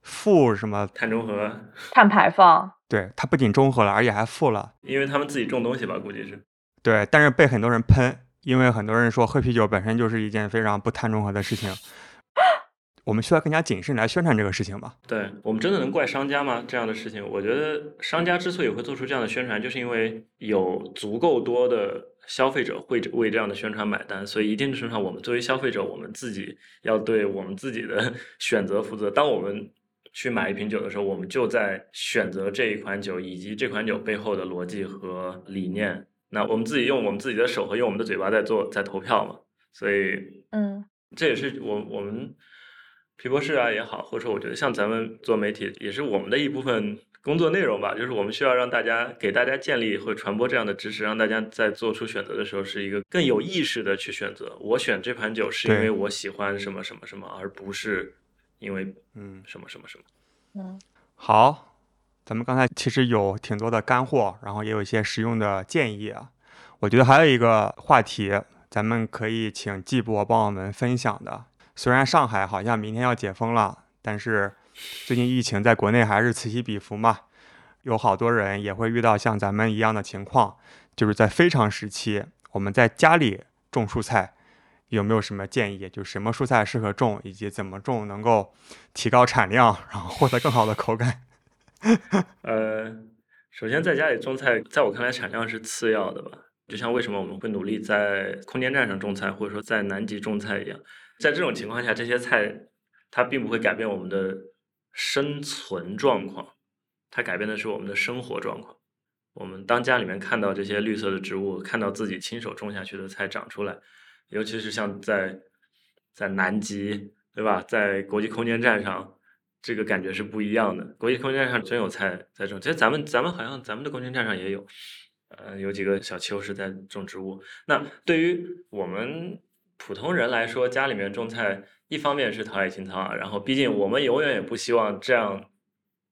负什么碳中和、碳排放。对，它不仅中和了，而且还负了。因为他们自己种东西吧，估计是。对，但是被很多人喷，因为很多人说喝啤酒本身就是一件非常不碳中和的事情。我们需要更加谨慎来宣传这个事情吧。对我们真的能怪商家吗？这样的事情，我觉得商家之所以会做出这样的宣传，就是因为有足够多的消费者会为这样的宣传买单。所以一定程度上，我们作为消费者，我们自己要对我们自己的 选择负责。当我们去买一瓶酒的时候，我们就在选择这一款酒以及这款酒背后的逻辑和理念那我们自己用我们自己的手和用我们的嘴巴在做在投票嘛，所以嗯，这也是我我们皮博士啊也好，或者说我觉得像咱们做媒体也是我们的一部分工作内容吧，就是我们需要让大家给大家建立或传播这样的知识，让大家在做出选择的时候是一个更有意识的去选择。我选这盘酒是因为我喜欢什么什么什么，而不是因为嗯什么什么什么。嗯，好。咱们刚才其实有挺多的干货，然后也有一些实用的建议啊。我觉得还有一个话题，咱们可以请季博帮我们分享的。虽然上海好像明天要解封了，但是最近疫情在国内还是此起彼伏嘛。有好多人也会遇到像咱们一样的情况，就是在非常时期，我们在家里种蔬菜，有没有什么建议？就什么蔬菜适合种，以及怎么种能够提高产量，然后获得更好的口感？呃，首先在家里种菜，在我看来产量是次要的吧。就像为什么我们会努力在空间站上种菜，或者说在南极种菜一样，在这种情况下，这些菜它并不会改变我们的生存状况，它改变的是我们的生活状况。我们当家里面看到这些绿色的植物，看到自己亲手种下去的菜长出来，尤其是像在在南极，对吧？在国际空间站上。这个感觉是不一样的。国际空间站上真有菜在种，其实咱们咱们好像咱们的空间站上也有，呃，有几个小丘是在种植物。那对于我们普通人来说，家里面种菜，一方面是陶冶情操啊，然后毕竟我们永远也不希望这样，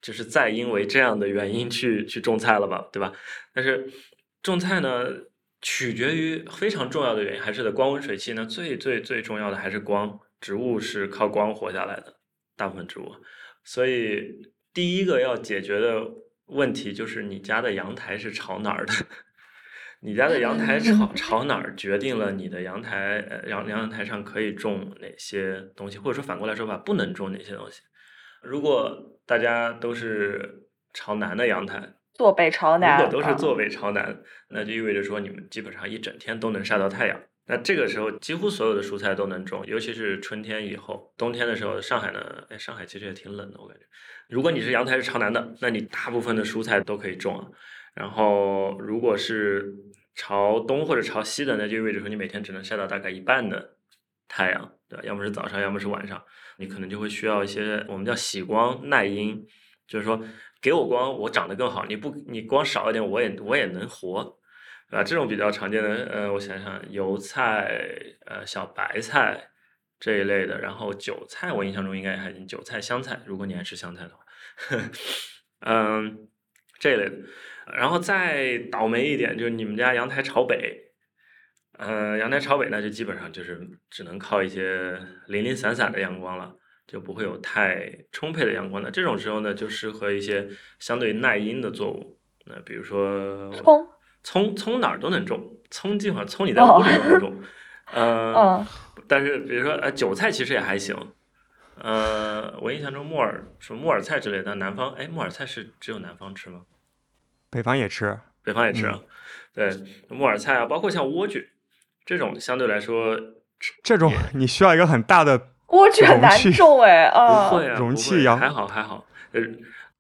就是再因为这样的原因去去种菜了吧，对吧？但是种菜呢，取决于非常重要的原因，还是得光温水气呢。最最最重要的还是光，植物是靠光活下来的。大部分植物，所以第一个要解决的问题就是你家的阳台是朝哪儿的？你家的阳台朝 朝哪儿，决定了你的阳台呃阳阳台上可以种哪些东西，或者说反过来说吧，不能种哪些东西。如果大家都是朝南的阳台，坐北朝南，如果都是坐北朝南，那就意味着说你们基本上一整天都能晒到太阳。那这个时候，几乎所有的蔬菜都能种，尤其是春天以后。冬天的时候，上海呢，哎，上海其实也挺冷的，我感觉。如果你是阳台是朝南的，那你大部分的蔬菜都可以种啊。然后，如果是朝东或者朝西的，那就意味着说你每天只能晒到大概一半的太阳，对吧？要么是早上，要么是晚上，你可能就会需要一些我们叫喜光耐阴，就是说给我光，我长得更好。你不，你光少一点，我也我也能活。啊，这种比较常见的，呃，我想想，油菜、呃，小白菜这一类的，然后韭菜，我印象中应该还行韭菜、香菜，如果你爱吃香菜的话，嗯，这一类的，然后再倒霉一点，就是你们家阳台朝北，呃，阳台朝北，那就基本上就是只能靠一些零零散散的阳光了，就不会有太充沛的阳光的。这种时候呢，就适合一些相对耐阴的作物，那比如说葱。葱葱哪儿都能种，葱基本上葱你在屋里都能种，呃，但是比如说呃韭菜其实也还行，呃，我印象中木耳什么木耳菜之类的，南方哎木耳菜是只有南方吃吗？北方也吃，北方也吃啊，对木耳菜啊，包括像莴苣这种相对来说，这种你需要一个很大的莴苣很难种哎，不会啊，容器呀，还好还好，呃。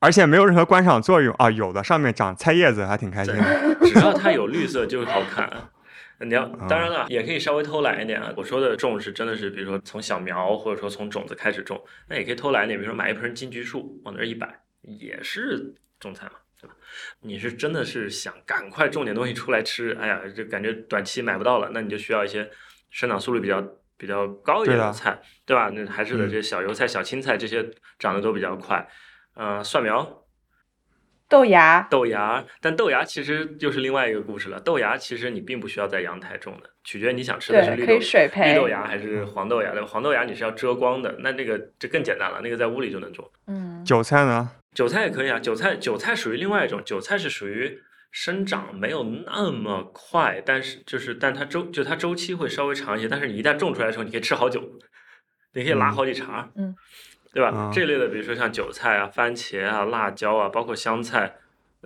而且没有任何观赏作用啊，有的上面长菜叶子还挺开心的。只要它有绿色就好看。你要当然了，也可以稍微偷懒一点啊。我说的种是真的是，比如说从小苗或者说从种子开始种，那也可以偷懒一点，比如说买一盆金桔树往那儿一摆，也是种菜嘛，对吧？你是真的是想赶快种点东西出来吃，哎呀，就感觉短期买不到了，那你就需要一些生长速率比较比较高一点的菜，对吧？那还是的，这些小油菜、小青菜这些长得都比较快。呃，蒜苗、豆芽、豆芽，但豆芽其实又是另外一个故事了。豆芽其实你并不需要在阳台种的，取决于你想吃的是绿豆、绿豆芽还是黄豆芽。那个？黄豆芽你是要遮光的，那那个就更简单了，那个在屋里就能种。嗯，韭菜呢？韭菜也可以啊，韭菜韭菜属于另外一种，韭菜是属于生长没有那么快，但是就是但它周就它周期会稍微长一些，但是你一旦种出来的时候，你可以吃好久，你可以拉好几茬。嗯。对吧？这类的，比如说像韭菜啊、番茄啊、辣椒啊，包括香菜，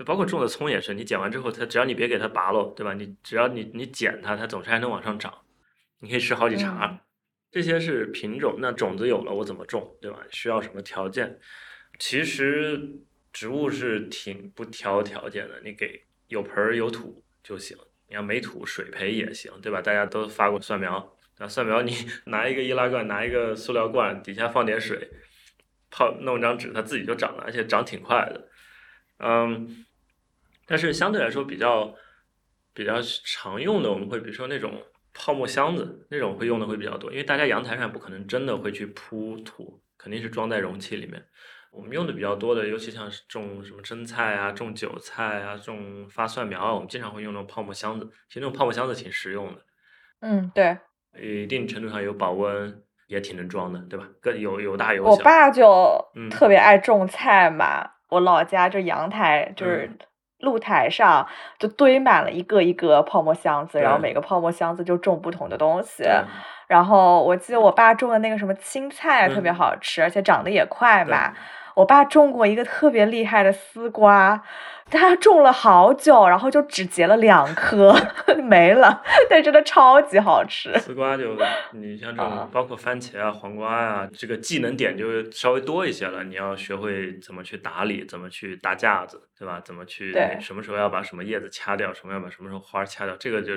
包括种的葱也是。你剪完之后，它只要你别给它拔喽，对吧？你只要你你剪它，它总是还能往上长，你可以吃好几茬。这些是品种，那种子有了，我怎么种，对吧？需要什么条件？其实植物是挺不挑条件的，你给有盆儿有土就行。你要没土水培也行，对吧？大家都发过蒜苗，那蒜苗你 拿一个易拉罐，拿一个塑料罐，底下放点水，泡弄张纸，它自己就长了，而且长挺快的。嗯，但是相对来说比较比较常用的，我们会比如说那种泡沫箱子，那种会用的会比较多，因为大家阳台上不可能真的会去铺土，肯定是装在容器里面。我们用的比较多的，尤其像种什么生菜啊、种韭菜啊、种发蒜苗啊，我们经常会用那种泡沫箱子。其实那种泡沫箱子挺实用的。嗯，对，一定程度上有保温，也挺能装的，对吧？各有有大有小。我爸就特别爱种菜嘛，我老家就阳台就是露台上就堆满了一个一个泡沫箱子，然后每个泡沫箱子就种不同的东西。然后我记得我爸种的那个什么青菜特别好吃，而且长得也快嘛。我爸种过一个特别厉害的丝瓜，他种了好久，然后就只结了两颗，没了，但真的超级好吃。丝瓜就你像这种，包括番茄啊、黄瓜啊，这个技能点就稍微多一些了。你要学会怎么去打理，怎么去搭架子，对吧？怎么去什么时候要把什么叶子掐掉，什么要把什么时候花掐掉，这个就。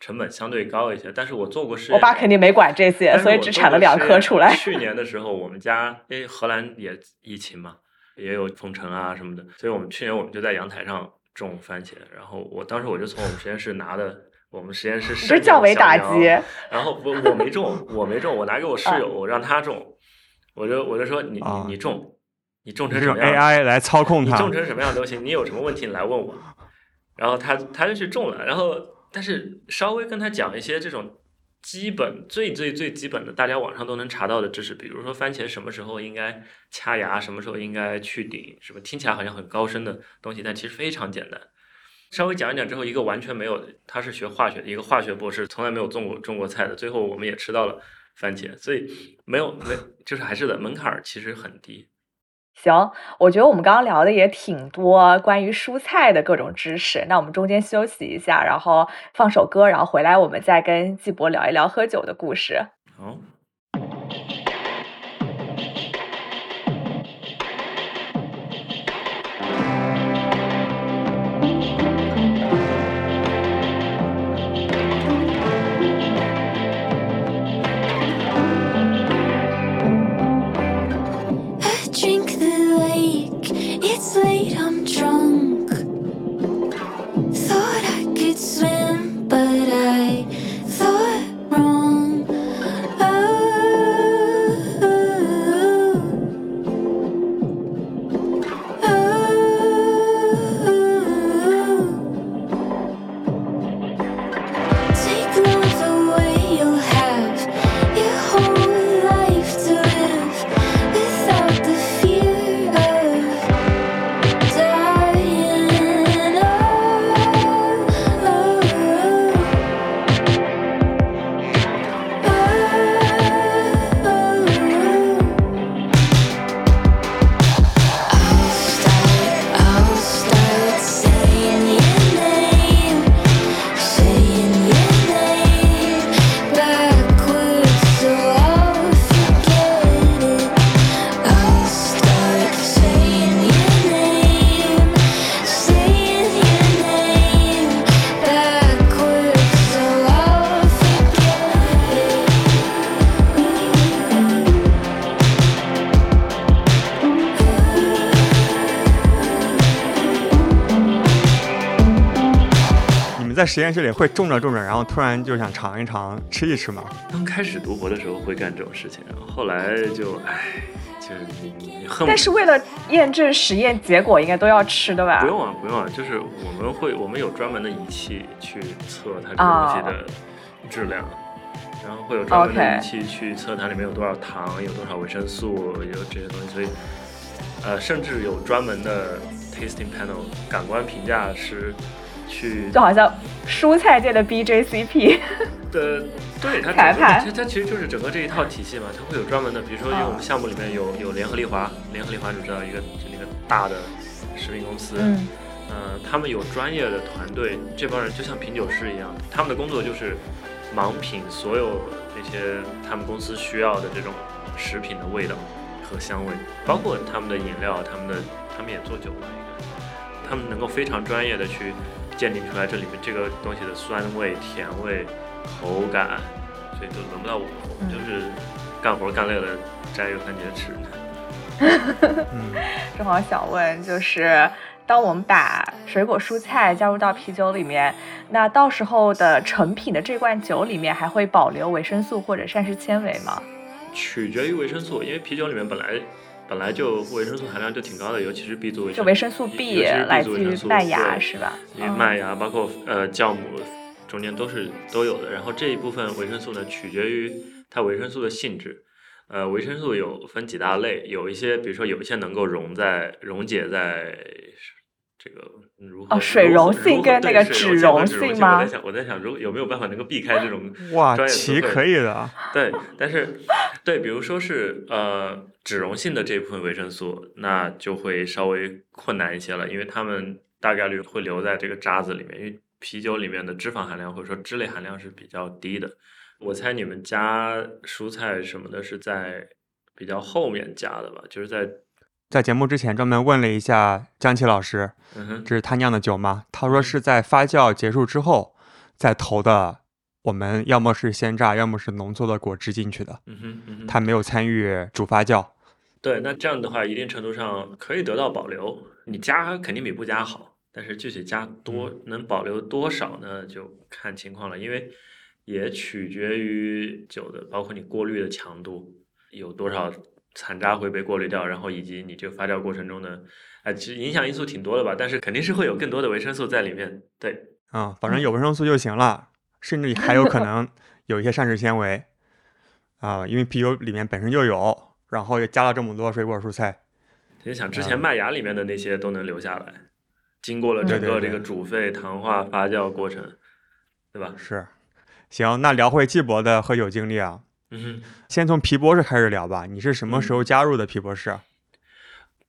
成本相对高一些，但是我做过试验。我爸肯定没管这些，所以只产了两颗出来。去年的时候，我们家因为荷兰也疫情嘛，也有封城啊什么的，所以我们去年我们就在阳台上种番茄。然后我当时我就从我们实验室拿的，我们实验室是降维打击。然后我我没种，我没种，我拿给我室友，我让他种。我就我就说你你你种，你种成什么样？AI 来操控它，种成什么样都行。你有什么问题你来问我。然后他他就去种了，然后。但是稍微跟他讲一些这种基本最最最基本的，大家网上都能查到的知识，比如说番茄什么时候应该掐芽，什么时候应该去顶，什么听起来好像很高深的东西，但其实非常简单。稍微讲一讲之后，一个完全没有，他是学化学的一个化学博士，从来没有种过种过菜的，最后我们也吃到了番茄，所以没有没就是还是的门槛儿其实很低。行，我觉得我们刚刚聊的也挺多关于蔬菜的各种知识。那我们中间休息一下，然后放首歌，然后回来我们再跟季博聊一聊喝酒的故事。好。在实验室里会种着种着，然后突然就想尝一尝、吃一吃嘛。刚开始读博的时候会干这种事情，然后后来就唉，就是你你恨。但是为了验证实验结果，应该都要吃的吧？不用啊，不用啊，就是我们会我们有专门的仪器去测它这个东西的质量，然后会有专门的仪器去测它里面有多少糖、有多少维生素、有这些东西，所以呃，甚至有专门的 tasting panel 感官评价师。去就好像蔬菜界的 BJCP 的，对它它它它其实就是整个这一套体系嘛，它会有专门的，比如说因为我们项目里面有有联合利华，联合利华你知道一个就那个大的食品公司，嗯，他们有专业的团队，这帮人就像品酒师一样，他们的工作就是盲品所有那些他们公司需要的这种食品的味道和香味，包括他们的饮料，他们的他们也做酒嘛，他们能够非常专业的去。鉴定出来这里面这个东西的酸味、甜味、口感，所以就轮不到我，我们就是干活干累了摘一个番茄吃。正好想问，就是当我们把水果蔬菜加入到啤酒里面，那到时候的成品的这罐酒里面还会保留维生素或者膳食纤维吗？取决于维生素，因为啤酒里面本来本来就维生素含量就挺高的，尤其是 B 族维生素。就维生素 B 来自于麦芽是吧？因为麦芽包括呃酵母中间都是都有的。然后这一部分维生素呢，取决于它维生素的性质。呃，维生素有分几大类，有一些，比如说有一些能够溶在溶解在这个如何哦水溶性跟那个脂溶性吗？我在想，我在想，如果有没有办法能够避开这种 哇，其可以的。对，但是对，比如说是呃脂溶性的这部分维生素，那就会稍微困难一些了，因为它们大概率会留在这个渣子里面，因为啤酒里面的脂肪含量或者说脂类含量是比较低的。我猜你们加蔬菜什么的是在比较后面加的吧？就是在在节目之前专门问了一下江奇老师，这是他酿的酒吗？他说是在发酵结束之后再投的。我们要么是鲜榨，要么是浓缩的果汁进去的。嗯哼，嗯哼，他没有参与主发酵。对，那这样的话，一定程度上可以得到保留。你加肯定比不加好，但是具体加多能保留多少呢？就看情况了，因为。也取决于酒的，包括你过滤的强度，有多少残渣会被过滤掉，然后以及你这个发酵过程中的，哎，其实影响因素挺多的吧。但是肯定是会有更多的维生素在里面。对，啊，反正有维生素就行了，甚至还有可能 有一些膳食纤维啊，因为啤酒里面本身就有，然后又加了这么多水果蔬菜。你想，之前麦芽里面的那些都能留下来，经过了整个这个煮沸、糖化、发酵过程，对吧？是。行，那聊回季博的喝酒经历啊。嗯哼，先从皮博士开始聊吧。你是什么时候加入的皮博士？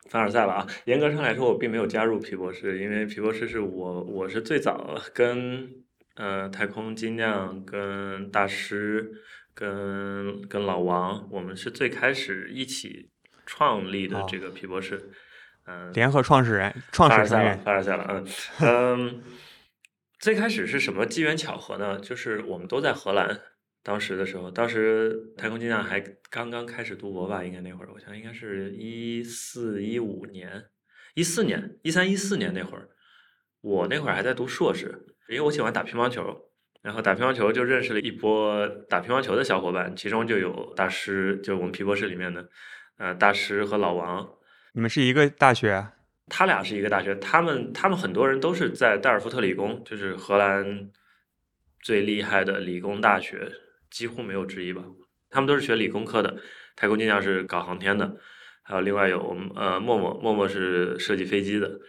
凡尔赛了啊！严格上来说，我并没有加入皮博士，因为皮博士是我，我是最早跟呃太空精酿、跟大师、跟跟老王，我们是最开始一起创立的这个皮博士。嗯，联合创始人、创始人。凡尔赛了，嗯嗯。最开始是什么机缘巧合呢？就是我们都在荷兰，当时的时候，当时太空精酿还刚刚开始读博吧，应该那会儿，我想应该是一四一五年、一四年、一三一四年那会儿，我那会儿还在读硕士，因为我喜欢打乒乓球，然后打乒乓球就认识了一波打乒乓球的小伙伴，其中就有大师，就我们皮博士里面的，呃，大师和老王，你们是一个大学。他俩是一个大学，他们他们很多人都是在代尔夫特理工，就是荷兰最厉害的理工大学，几乎没有之一吧。他们都是学理工科的，太空精酿是搞航天的，还有另外有我们呃默默默默是设计飞机的，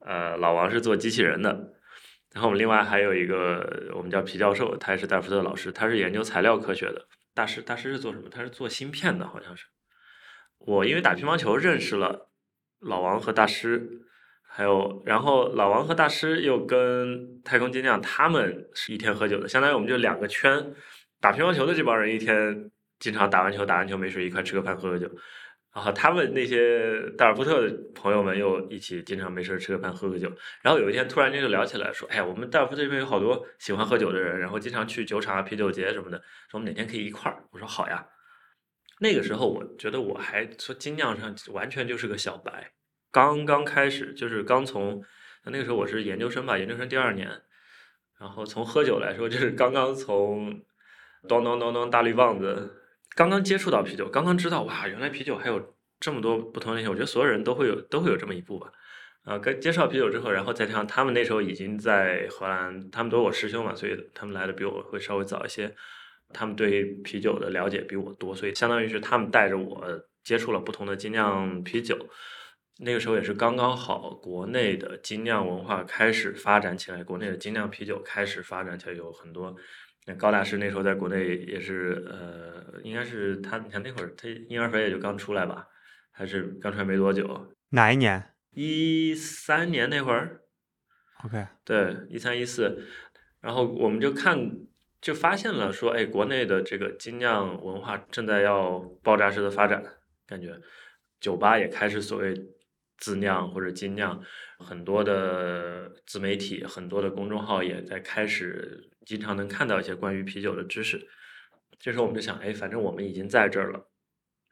呃老王是做机器人的，然后我们另外还有一个我们叫皮教授，他也是戴福特老师，他是研究材料科学的。大师大师是做什么？他是做芯片的，好像是。我因为打乒乓球认识了。老王和大师，还有，然后老王和大师又跟太空精酿，他们是一天喝酒的，相当于我们就两个圈。打乒乓球的这帮人一天经常打完球，打完球没事一块吃个饭喝个酒，然后他们那些戴尔福特的朋友们又一起经常没事吃个饭喝个酒。然后有一天突然间就聊起来，说：“哎呀，我们戴尔福特这边有好多喜欢喝酒的人，然后经常去酒厂啊、啤酒节什么的，说我们哪天可以一块儿。”我说：“好呀。”那个时候我觉得我还说精酿上完全就是个小白，刚刚开始就是刚从那个时候我是研究生吧，研究生第二年，然后从喝酒来说就是刚刚从咚咚咚咚大绿棒子刚刚接触到啤酒，刚刚知道哇原来啤酒还有这么多不同类型，我觉得所有人都会有都会有这么一步吧，啊跟接触到啤酒之后，然后再加上他们那时候已经在荷兰，他们都是我师兄嘛，所以他们来的比我会稍微早一些。他们对啤酒的了解比我多，所以相当于是他们带着我接触了不同的精酿啤酒。那个时候也是刚刚好，国内的精酿文化开始发展起来，国内的精酿啤酒开始发展起来，有很多。那高大师那时候在国内也是，呃，应该是他，你看那会儿他婴儿肥也就刚出来吧，还是刚出来没多久。哪一年？一三年那会儿。OK。对，一三一四，然后我们就看。就发现了说，哎，国内的这个精酿文化正在要爆炸式的发展，感觉酒吧也开始所谓自酿或者精酿，很多的自媒体、很多的公众号也在开始经常能看到一些关于啤酒的知识。这时候我们就想，哎，反正我们已经在这儿了，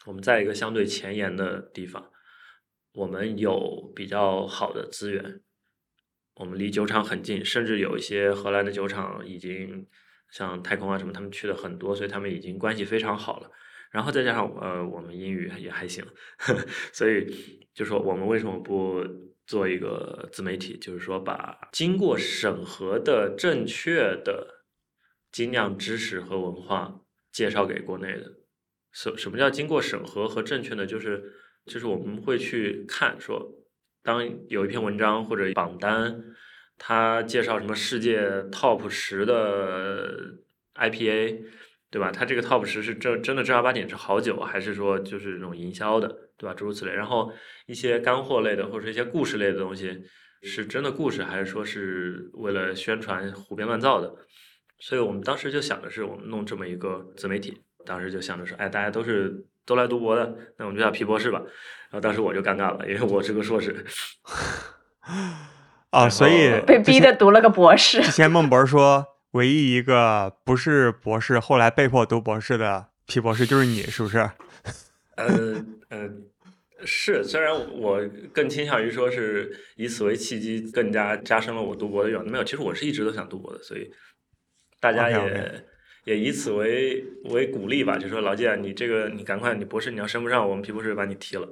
我们在一个相对前沿的地方，我们有比较好的资源，我们离酒厂很近，甚至有一些荷兰的酒厂已经像太空啊什么，他们去的很多，所以他们已经关系非常好了。然后再加上呃，我们英语也还行，所以就说我们为什么不做一个自媒体？就是说把经过审核的正确的精酿知识和文化介绍给国内的。什什么叫经过审核和正确的？就是就是我们会去看说，当有一篇文章或者榜单，它介绍什么世界 top 十的 IPA。对吧？他这个 top 十是正真的正儿八经是好酒，还是说就是那种营销的，对吧？诸如此类。然后一些干货类的或者一些故事类的东西，是真的故事，还是说是为了宣传胡编乱造的？所以我们当时就想的是，我们弄这么一个自媒体。当时就想着说，哎，大家都是都来读博的，那我们就叫皮博士吧。然后当时我就尴尬了，因为我是个硕士。啊，所以被逼的读了个博士。之前孟博说。唯一一个不是博士，后来被迫读博士的皮博士就是你，是不是？呃呃，是，虽然我更倾向于说是以此为契机，更加加深了我读博的愿望。没有，其实我是一直都想读博的，所以大家也也以此为为鼓励吧，就说老季，你这个你赶快，你博士你要升不上，我们皮博士把你踢了。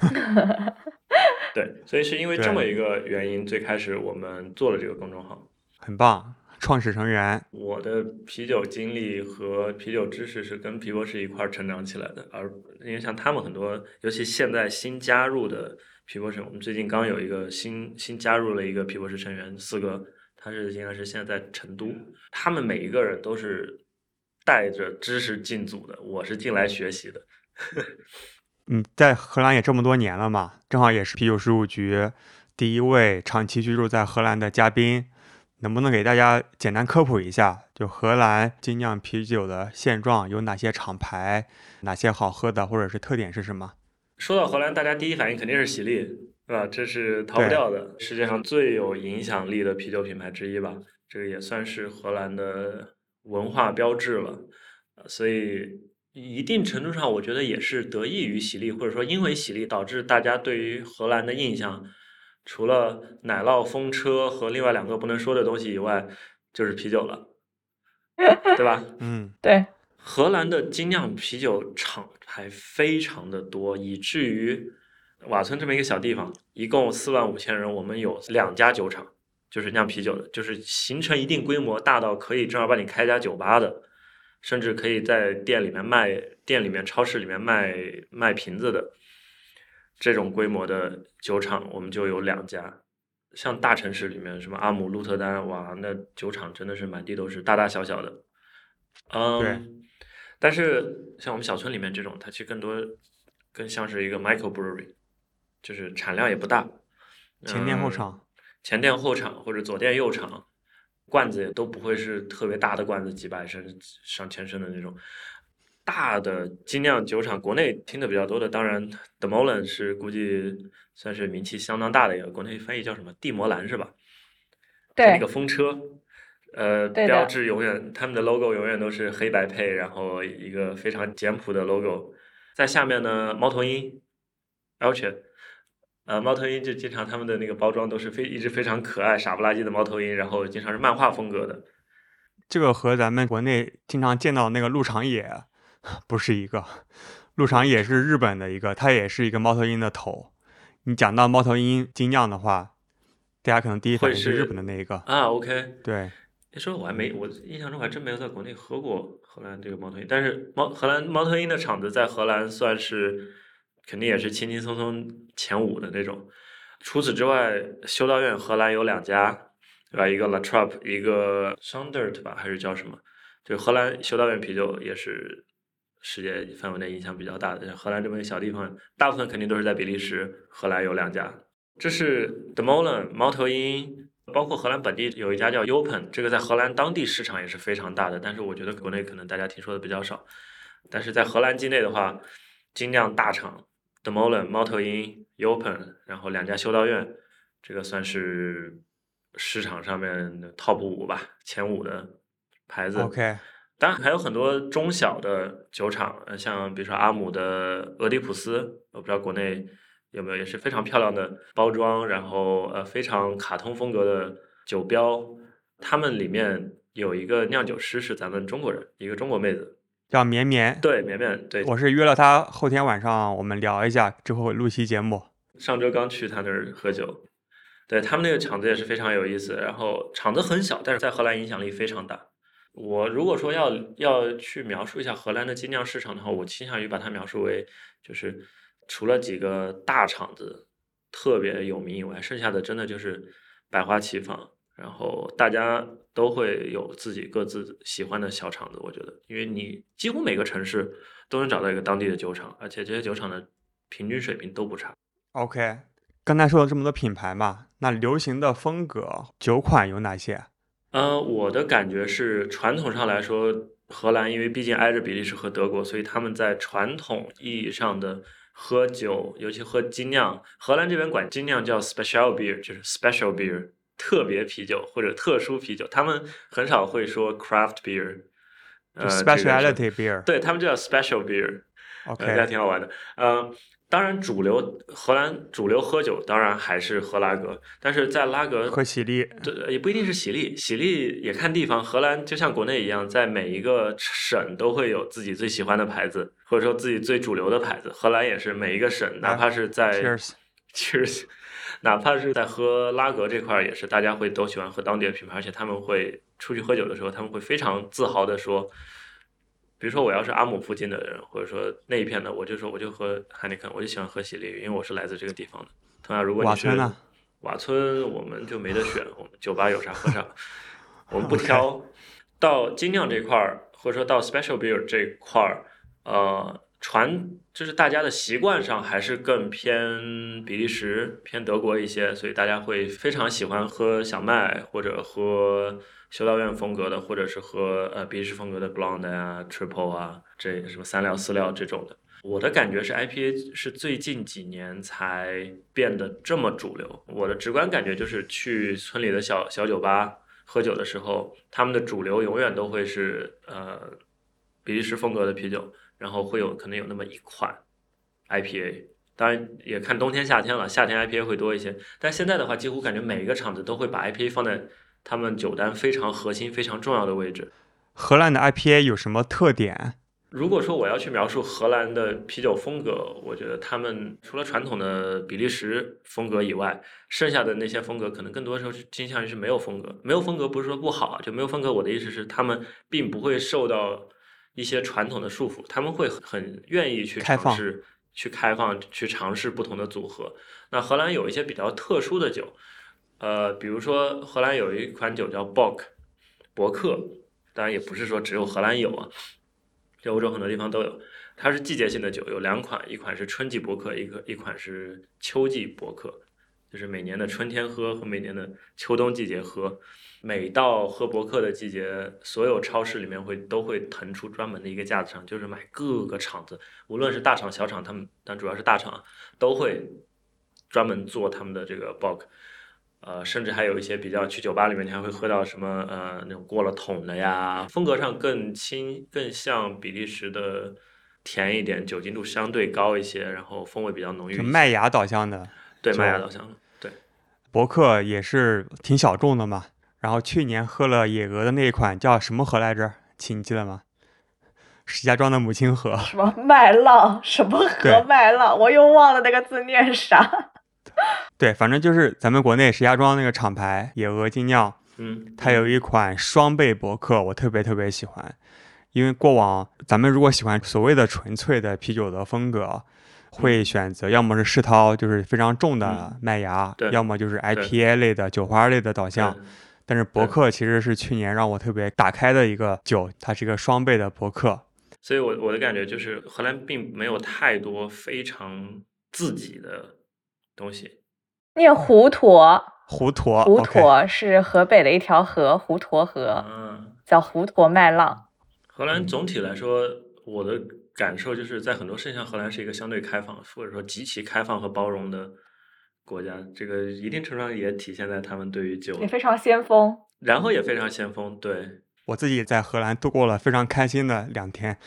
对，所以是因为这么一个原因，最开始我们做了这个公众号，很棒。创始成员，我的啤酒经历和啤酒知识是跟皮博士一块儿成长起来的，而因为像他们很多，尤其现在新加入的皮博士，我们最近刚有一个新新加入了一个皮博士成员，四哥，他是应该是现在在成都，他们每一个人都是带着知识进组的，我是进来学习的。嗯，在荷兰也这么多年了嘛，正好也是啤酒事务局第一位长期居住在荷兰的嘉宾。能不能给大家简单科普一下，就荷兰精酿啤酒的现状有哪些厂牌，哪些好喝的，或者是特点是什么？说到荷兰，大家第一反应肯定是喜力，对吧？这是逃不掉的，世界上最有影响力的啤酒品牌之一吧？这个也算是荷兰的文化标志了。所以一定程度上，我觉得也是得益于喜力，或者说因为喜力导致大家对于荷兰的印象。除了奶酪风车和另外两个不能说的东西以外，就是啤酒了，对吧？嗯，对。荷兰的精酿啤酒厂还非常的多，以至于瓦村这么一个小地方，一共四万五千人，我们有两家酒厂，就是酿啤酒的，就是形成一定规模，大到可以正儿八经开家酒吧的，甚至可以在店里面卖，店里面、超市里面卖卖瓶子的。这种规模的酒厂，我们就有两家。像大城市里面，什么阿姆、鹿特丹，哇，那酒厂真的是满地都是，大大小小的。嗯，对但是像我们小村里面这种，它其实更多更像是一个 micro brewery，就是产量也不大。前店后厂，前店后厂或者左店右厂，罐子也都不会是特别大的罐子，几百升、上千升的那种。大的精酿酒厂，国内听的比较多的，当然 The Molen 是估计算是名气相当大的一个，国内翻译叫什么地摩兰是吧？对，那个风车，呃，标志永远他们的 logo 永远都是黑白配，然后一个非常简朴的 logo，在下面呢，猫头鹰 a l c h e 呃，猫头鹰就经常他们的那个包装都是非一直非常可爱傻不拉几的猫头鹰，然后经常是漫画风格的。这个和咱们国内经常见到那个鹿长野。不是一个，鹿场也是日本的一个，它也是一个猫头鹰的头。你讲到猫头鹰精酿的话，大家可能第一反应是日本的那一个啊。OK，对。你说我还没，我印象中还真没有在国内喝过荷兰这个猫头鹰。但是猫荷兰猫头鹰的厂子在荷兰算是肯定也是轻轻松松前五的那种。除此之外，修道院荷兰有两家，对吧？一个 La Trappe，一个 Sondert 吧，还是叫什么？就荷兰修道院啤酒也是。世界范围内影响比较大的，像荷兰这么一个小地方，大部分肯定都是在比利时。荷兰有两家，这是 The Molen 猫头鹰，包括荷兰本地有一家叫 Open，这个在荷兰当地市场也是非常大的。但是我觉得国内可能大家听说的比较少。但是在荷兰境内的话，精酿大厂 The Molen 猫头鹰 Open，然后两家修道院，这个算是市场上面的 top 五吧，前五的牌子。OK，当然还有很多中小的酒厂，像比如说阿姆的俄狄浦斯，我不知道国内有没有，也是非常漂亮的包装，然后呃非常卡通风格的酒标。他们里面有一个酿酒师是咱们中国人，一个中国妹子，叫绵绵。对，绵绵。对，我是约了她后天晚上我们聊一下，之后录期节目。上周刚去他那儿喝酒。对他们那个厂子也是非常有意思，然后厂子很小，但是在荷兰影响力非常大。我如果说要要去描述一下荷兰的精酿市场的话，我倾向于把它描述为，就是除了几个大厂子特别有名以外，剩下的真的就是百花齐放，然后大家都会有自己各自喜欢的小厂子。我觉得，因为你几乎每个城市都能找到一个当地的酒厂，而且这些酒厂的平均水平都不差。OK。刚才说了这么多品牌嘛，那流行的风格酒款有哪些？呃，我的感觉是，传统上来说，荷兰因为毕竟挨着比利时和德国，所以他们在传统意义上的喝酒，尤其喝精酿，荷兰这边管精酿叫 special beer，就是 special beer，特别啤酒或者特殊啤酒，他们很少会说 craft beer，呃，speciality beer，对他们就叫 special beer，OK，还挺好玩的，嗯。当然，主流荷兰主流喝酒当然还是喝拉格，但是在拉格喝喜力，对，也不一定是喜力，喜力也看地方。荷兰就像国内一样，在每一个省都会有自己最喜欢的牌子，或者说自己最主流的牌子。荷兰也是每一个省，哪怕是在，Cheers，哪怕是在喝拉格这块，也是大家会都喜欢喝当地的品牌，而且他们会出去喝酒的时候，他们会非常自豪的说。比如说，我要是阿姆附近的人，或者说那一片的，我就说我就喝汉尼肯，我就喜欢喝喜力，因为我是来自这个地方的。同样，如果你是瓦村，我们就没得选，我们酒吧有啥喝啥，我们不挑。到精酿这块儿，或者说到 special beer 这块儿，呃，传就是大家的习惯上还是更偏比利时、偏德国一些，所以大家会非常喜欢喝小麦或者喝。修道院风格的，或者是和呃比利时风格的 blonde 啊、triple 啊，这什么三料四料这种的，我的感觉是 IPA 是最近几年才变得这么主流。我的直观感觉就是去村里的小小酒吧喝酒的时候，他们的主流永远都会是呃比利时风格的啤酒，然后会有可能有那么一款 IPA，当然也看冬天夏天了，夏天 IPA 会多一些，但现在的话，几乎感觉每一个厂子都会把 IPA 放在。他们酒单非常核心、非常重要的位置。荷兰的 IPA 有什么特点？如果说我要去描述荷兰的啤酒风格，我觉得他们除了传统的比利时风格以外，剩下的那些风格可能更多时候是倾向于是没有风格。没有风格不是说不好，就没有风格。我的意思是，他们并不会受到一些传统的束缚，他们会很愿意去尝试、去开放、去尝试不同的组合。那荷兰有一些比较特殊的酒。呃，比如说荷兰有一款酒叫 Bock，伯克，当然也不是说只有荷兰有啊，在欧洲很多地方都有。它是季节性的酒，有两款，一款是春季伯克，一个一款是秋季伯克，就是每年的春天喝和每年的秋冬季节喝。每到喝伯克的季节，所有超市里面会都会腾出专门的一个架子上，就是买各个厂子，无论是大厂小厂，他们但主要是大厂都会专门做他们的这个 bok。呃，甚至还有一些比较去酒吧里面，你还会喝到什么呃那种过了桶的呀，风格上更轻，更像比利时的甜一点，酒精度相对高一些，然后风味比较浓郁。麦芽导向的，对麦芽导向的，对。博客也是挺小众的嘛。然后去年喝了野鹅的那一款叫什么河来着？亲，你记得吗？石家庄的母亲河。什么麦浪？什么河麦浪？我又忘了那个字念啥。对，反正就是咱们国内石家庄那个厂牌野鹅精酿，嗯，它有一款双倍博客，我特别特别喜欢。因为过往咱们如果喜欢所谓的纯粹的啤酒的风格，会选择要么是世涛，就是非常重的麦芽，要么就是 IPA 类的酒花类的导向。但是博客其实是去年让我特别打开的一个酒，它是一个双倍的博客。所以我我的感觉就是荷兰并没有太多非常自己的。东西，念滹沱，滹沱，滹沱是河北的一条河，滹沱河，嗯，叫滹沱麦浪。荷兰总体来说，我的感受就是在很多事情上，荷兰是一个相对开放，或者说极其开放和包容的国家，这个一定程度上也体现在他们对于酒也非常先锋，然后也非常先锋。对，我自己在荷兰度过了非常开心的两天。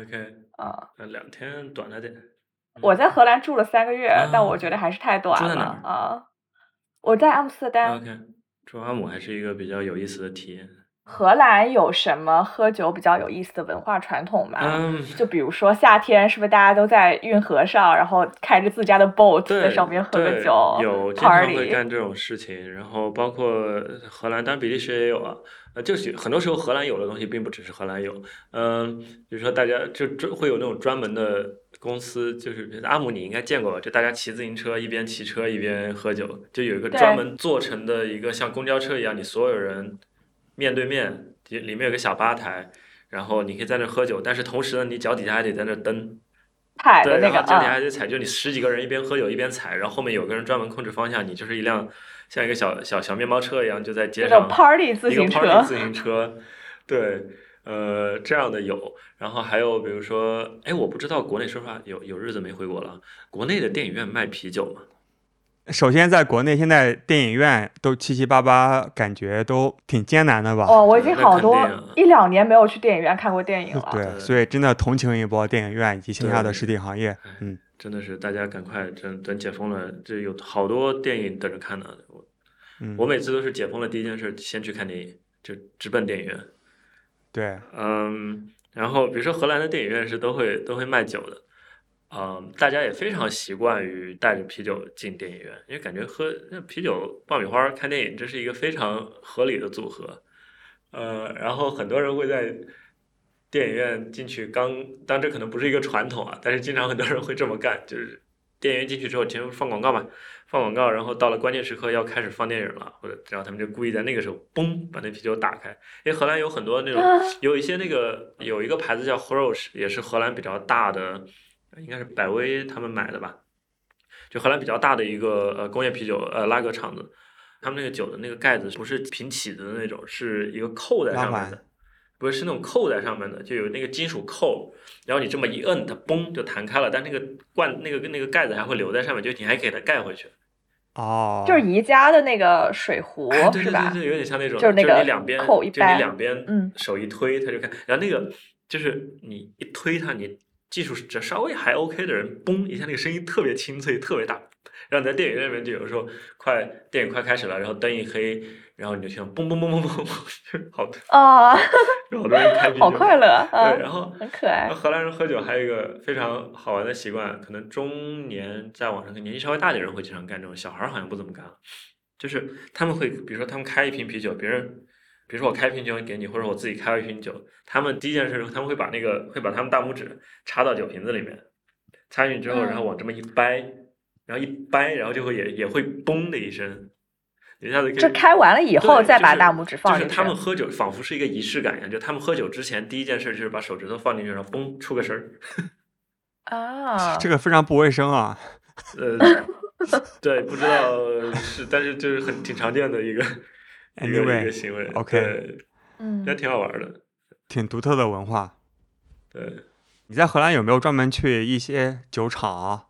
OK，啊，两天短了点。我在荷兰住了三个月，但我觉得还是太短了啊。我在阿姆斯特丹。OK，住阿姆还是一个比较有意思的体验。荷兰有什么喝酒比较有意思的文化传统吗？嗯，就比如说夏天，是不是大家都在运河上，然后开着自家的 boat 在上面喝个酒？有经常会干这种事情。然后包括荷兰，当然比利时也有啊。呃，就是很多时候荷兰有的东西，并不只是荷兰有。嗯，比如说大家就专会有那种专门的公司，就是阿姆，你应该见过吧？就大家骑自行车，一边骑车一边喝酒，就有一个专门做成的一个像公交车一样，你所有人。面对面，里里面有个小吧台，然后你可以在那喝酒，但是同时呢，你脚底下还得在那蹬，踩对，然后脚底下还得踩，就你十几个人一边喝酒一边踩，然后后面有个人专门控制方向，你就是一辆像一个小小小面包车一样，就在街上 party 自行车，一个 party 自行车，对，呃，这样的有，然后还有比如说，哎，我不知道国内说实话有有日子没回国了，国内的电影院卖啤酒吗？首先，在国内现在电影院都七七八八，感觉都挺艰难的吧？哦，我已经好多一两年没有去电影院看过电影了。对，所以真的同情一波电影院以及线下的实体行业。嗯，真的是大家赶快，等等解封了，这有好多电影等着看呢。我，我每次都是解封了第一件事先去看电影，就直奔电影院。对，嗯，然后比如说荷兰的电影院是都会都会卖酒的。嗯，大家也非常习惯于带着啤酒进电影院，因为感觉喝那啤酒、爆米花看电影，这是一个非常合理的组合。呃，然后很多人会在电影院进去，刚当这可能不是一个传统啊，但是经常很多人会这么干，就是电影院进去之后，前面放广告嘛，放广告，然后到了关键时刻要开始放电影了，或者然后他们就故意在那个时候，嘣，把那啤酒打开。因为荷兰有很多那种，有一些那个有一个牌子叫 h o r o s 也是荷兰比较大的。应该是百威他们买的吧，就荷兰比较大的一个呃工业啤酒呃拉格厂子，他们那个酒的那个盖子不是平起的那种，是一个扣在上面的，不是是那种扣在上面的，就有那个金属扣，然后你这么一摁，它嘣就弹开了，但那个罐那个那个盖子还会留在上面，就你还给它盖回去。哦，就是宜家的那个水壶是吧？对对对，有点像那种，就是那个你两边扣一掰，就你两边嗯手一推它就开，然后那个就是你一推它你。技术只稍微还 OK 的人，嘣一下，那个声音特别清脆，特别大。然后在电影院里面，就有时候快电影快开始了，然后灯一黑，然后你就听到嘣嘣嘣嘣嘣嘣，好的啊，好多人开 啤酒，好快乐。对，然后很可爱。荷兰人喝酒还有一个非常好玩的习惯，可能中年在网上跟年纪稍微大点人会经常干这种，小孩好像不怎么干。就是他们会，比如说他们开一瓶啤酒，别人。比如说我开瓶酒给你，或者我自己开了一瓶酒，他们第一件事他们会把那个会把他们大拇指插到酒瓶子里面，插进去之后，然后往这么一掰，然后一掰，然后就会也也会嘣的一声，一下子。这开完了以后再把大拇指放进去。就是他们喝酒仿佛是一个仪式感一样，就他们喝酒之前第一件事就是把手指头放进去，然后嘣出个声儿。啊，这个非常不卫生啊。呃，对，不知道是，但是就是很挺常见的一个。一个一个行为，OK，嗯，也挺好玩的，挺独特的文化。对，你在荷兰有没有专门去一些酒厂，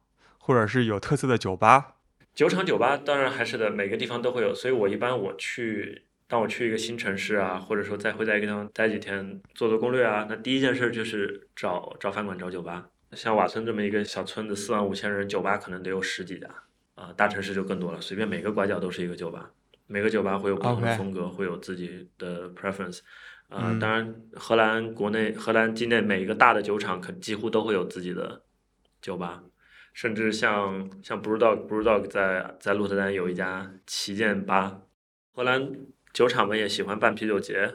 或者是有特色的酒吧？酒厂、酒吧当然还是的，每个地方都会有。所以我一般我去，当我去一个新城市啊，或者说再会在一个地方待几天，做做攻略啊，那第一件事就是找找饭馆、找酒吧。像瓦村这么一个小村子，四万五千人，酒吧可能得有十几家啊，大城市就更多了，随便每个拐角都是一个酒吧。每个酒吧会有不同的风格，会有自己的 preference，啊，当然，荷兰国内、荷兰境内每一个大的酒厂，可几乎都会有自己的酒吧，甚至像像 Brewdog，Brewdog 在在鹿特丹有一家旗舰吧。荷兰酒厂们也喜欢办啤酒节，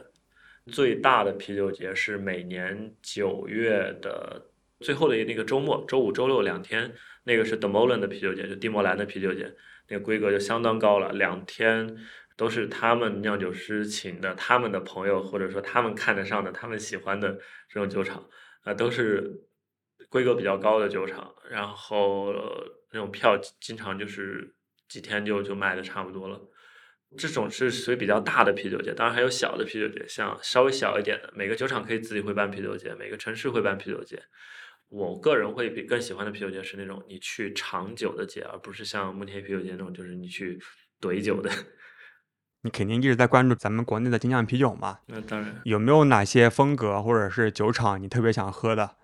最大的啤酒节是每年九月的最后的那个周末，周五、周六两天，那个是 d e m o l e n 的啤酒节，就蒂莫兰的啤酒节。那个规格就相当高了，两天都是他们酿酒师请的，他们的朋友或者说他们看得上的、他们喜欢的这种酒厂，啊，都是规格比较高的酒厂，然后那种票经常就是几天就就卖的差不多了。这种是属于比较大的啤酒节，当然还有小的啤酒节，像稍微小一点的，每个酒厂可以自己会办啤酒节，每个城市会办啤酒节。我个人会比更喜欢的啤酒节是那种你去长久的节，而不是像慕尼黑啤酒节那种，就是你去怼酒的。你肯定一直在关注咱们国内的精酿啤酒嘛？那当然。有没有哪些风格或者是酒厂你特别想喝的？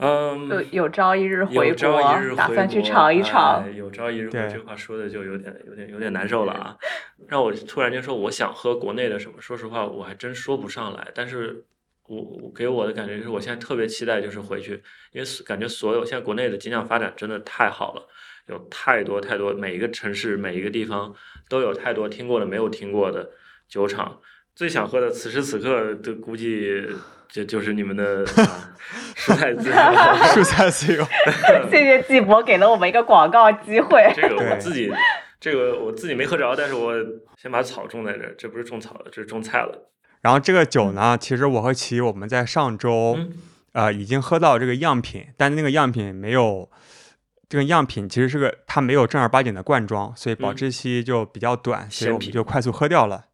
嗯，有有朝一日回国，打算去尝一尝。有朝一日回国，这话说的就有点有点有点难受了啊！让我突然间说我想喝国内的什么，说实话我还真说不上来。但是我我给我的感觉就是我现在特别期待就是回去，因为感觉所有现在国内的精酿发展真的太好了。有太多太多，每一个城市每一个地方都有太多听过的没有听过的酒厂。最想喝的，此时此刻的估计就就是你们的 蔬菜自由。蔬菜自由，谢谢季博给了我们一个广告机会。这个我自己，这个我自己没喝着，但是我先把草种在这儿，这不是种草了，这是种菜了。然后这个酒呢，其实我和齐我们在上周呃已经喝到这个样品，但那个样品没有。这个样品其实是个，它没有正儿八经的罐装，所以保质期就比较短，所以我们就快速喝掉了。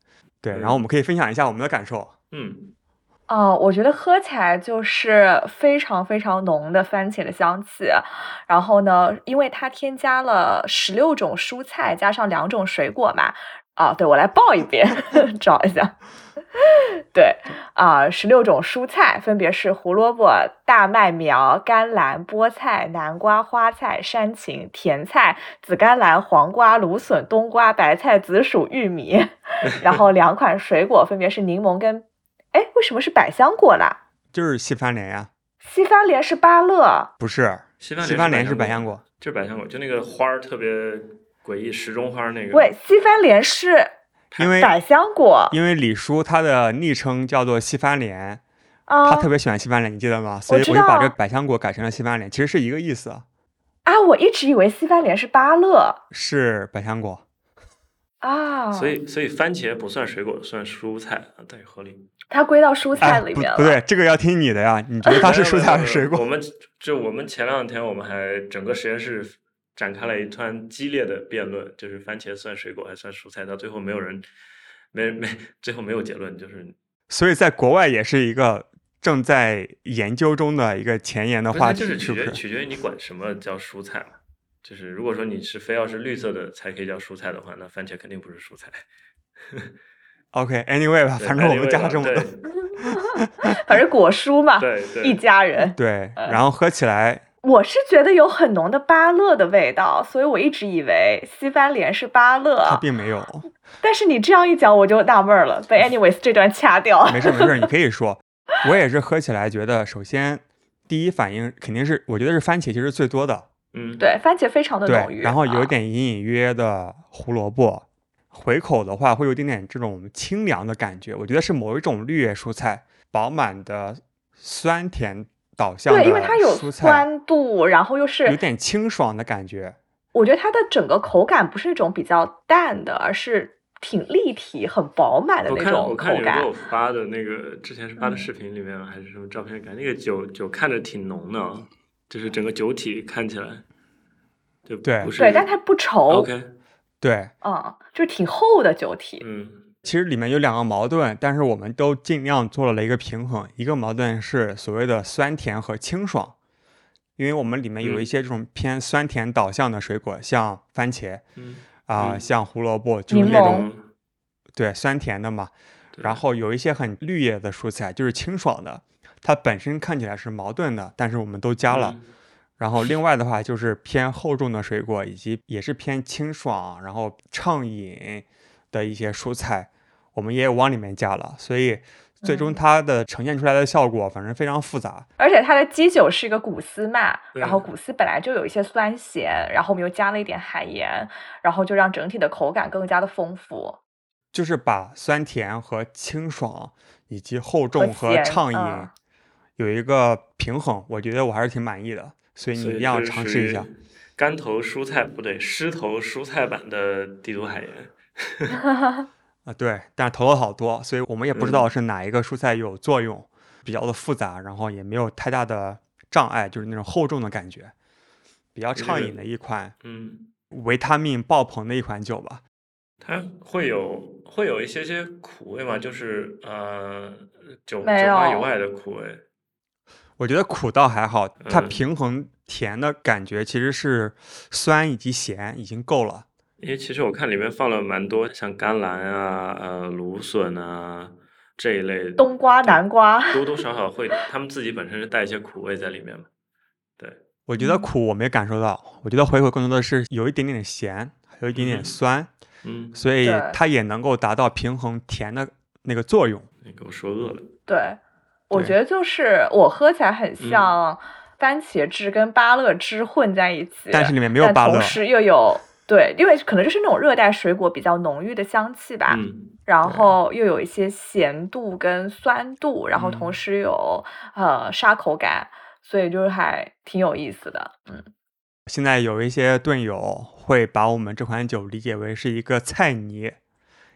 对，然后我们可以分享一下我们的感受。嗯，哦，我觉得喝起来就是非常非常浓的番茄的香气，然后呢，因为它添加了十六种蔬菜加上两种水果嘛。啊，对我来报一遍，找一下。对啊，十六种蔬菜分别是胡萝卜、大麦苗、甘蓝、菠菜、南瓜、花菜、山芹、甜菜、紫甘蓝、黄瓜、芦笋、冬瓜、白菜、紫薯、玉米。然后两款水果分别是柠檬跟……哎，为什么是百香果啦？就是西番莲呀。西番莲是芭乐，不是西番莲是百香果，就是百香果，就那个花儿特别。诡异时钟花那个，喂，西番莲是因为百香果，因为李叔他的昵称叫做西番莲，啊，他特别喜欢西番莲，你记得吗？所以我就把这百香果改成了西番莲，其实是一个意思。啊，我一直以为西番莲是芭乐，是百香果啊，所以所以番茄不算水果，算蔬菜啊，对，合理。它归到蔬菜里面了，不对，这个要听你的呀，你觉得它是蔬菜还是水果？我们就我们前两天我们还整个实验室。展开了一段激烈的辩论，就是番茄算水果还算蔬菜，到最后没有人，没没，最后没有结论，就是。所以在国外也是一个正在研究中的一个前沿的话题，就是取决取决于你管什么叫蔬菜嘛。就是如果说你是非要是绿色的才可以叫蔬菜的话，那番茄肯定不是蔬菜。OK，Anyway 吧，反正我们加了这么多，反正果蔬嘛，对，一家人。对，然后喝起来。我是觉得有很浓的芭乐的味道，所以我一直以为西番莲是芭乐，它并没有。但是你这样一讲，我就纳闷了。被 anyways 这段掐掉。没事没事，你可以说。我也是喝起来觉得，首先第一反应肯定是，我觉得是番茄其实最多的。嗯，对，番茄非常的浓郁。然后有点隐隐约约的胡萝卜，回口的话会有点点这种清凉的感觉。我觉得是某一种绿叶蔬菜，饱满的酸甜。导向对，因为它有酸度，然后又是有点清爽的感觉。我觉得它的整个口感不是那种比较淡的，而是挺立体、很饱满的那种口感。我看有发的那个之前是发的视频里面还是什么照片，感觉那个酒酒看着挺浓的，就是整个酒体看起来对对，对，但它不稠。OK，对，嗯，就是挺厚的酒体。嗯。其实里面有两个矛盾，但是我们都尽量做了一个平衡。一个矛盾是所谓的酸甜和清爽，因为我们里面有一些这种偏酸甜导向的水果，像番茄，嗯啊，像胡萝卜，就是那种对酸甜的嘛。然后有一些很绿叶的蔬菜，就是清爽的，它本身看起来是矛盾的，但是我们都加了。然后另外的话就是偏厚重的水果，以及也是偏清爽，然后畅饮的一些蔬菜。我们也有往里面加了，所以最终它的呈现出来的效果，反正非常复杂。而且它的基酒是一个古斯嘛，然后古斯本来就有一些酸咸，然后我们又加了一点海盐，然后就让整体的口感更加的丰富。就是把酸甜和清爽以及厚重和畅饮有一个平衡，我觉得我还是挺满意的。所以你一定要尝试一下。干头蔬菜不对，湿头蔬菜版的帝都海盐。啊，对，但是投了好多，所以我们也不知道是哪一个蔬菜有作用，比较的复杂，然后也没有太大的障碍，就是那种厚重的感觉，比较畅饮的一款，嗯，维他命爆棚的一款酒吧。它会有会有一些些苦味吗？就是呃，酒酒花以外的苦味。我觉得苦倒还好，它平衡甜的感觉其实是酸以及咸已经够了。因为其实我看里面放了蛮多像甘蓝啊、呃芦笋啊这一类，冬瓜、南瓜，多多少少会，他们自己本身是带一些苦味在里面嘛。对，我觉得苦我没感受到，我觉得回口更多的是有一点点咸，还有一点点酸，嗯，所以它也能够达到平衡甜的那个作用。你给我说饿了。对。我觉得就是我喝起来很像番茄汁跟芭乐汁混在一起，但是里面没有芭乐，同时又有对，因为可能就是那种热带水果比较浓郁的香气吧，然后又有一些咸度跟酸度，然后同时有呃沙口感，所以就是还挺有意思的。嗯，现在有一些盾友会把我们这款酒理解为是一个菜泥，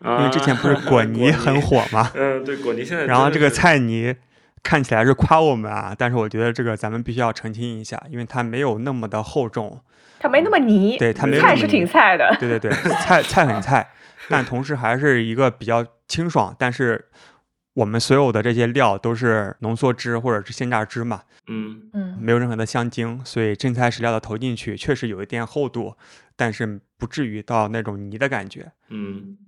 因为之前不是 果泥很火吗？嗯，对，果泥现在，然后这个菜泥。看起来是夸我们啊，但是我觉得这个咱们必须要澄清一下，因为它没有那么的厚重，它没那么泥，对，它没菜是挺菜的，对对对，菜菜很菜，但同时还是一个比较清爽。但是我们所有的这些料都是浓缩汁或者是鲜榨汁嘛，嗯嗯，没有任何的香精，所以真材实料的投进去，确实有一点厚度，但是不至于到那种泥的感觉，嗯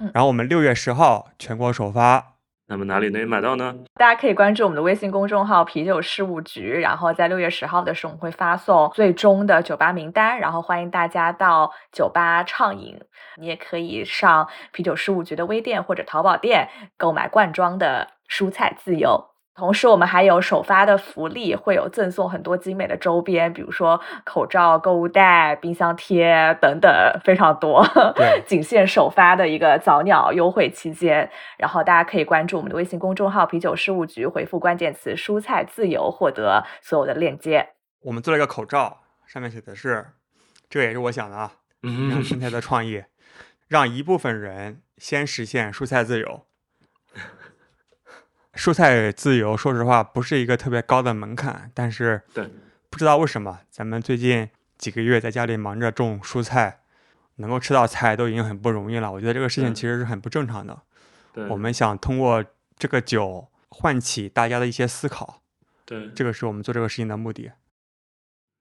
嗯。然后我们六月十号全国首发。那么哪里能买到呢？大家可以关注我们的微信公众号“啤酒事务局”，然后在六月十号的时候，我们会发送最终的酒吧名单，然后欢迎大家到酒吧畅饮。你也可以上啤酒事务局的微店或者淘宝店购买罐装的蔬菜自由。同时，我们还有首发的福利，会有赠送很多精美的周边，比如说口罩、购物袋、冰箱贴等等，非常多。对，仅限首发的一个早鸟优惠期间，然后大家可以关注我们的微信公众号“啤酒事务局”，回复关键词“蔬菜自由”，获得所有的链接。我们做了一个口罩，上面写的是，这个也是我想的啊，让 生态的创意，让一部分人先实现蔬菜自由。蔬菜自由，说实话不是一个特别高的门槛，但是对，不知道为什么咱们最近几个月在家里忙着种蔬菜，能够吃到菜都已经很不容易了。我觉得这个事情其实是很不正常的。对，我们想通过这个酒唤起大家的一些思考。对，这个是我们做这个事情的目的。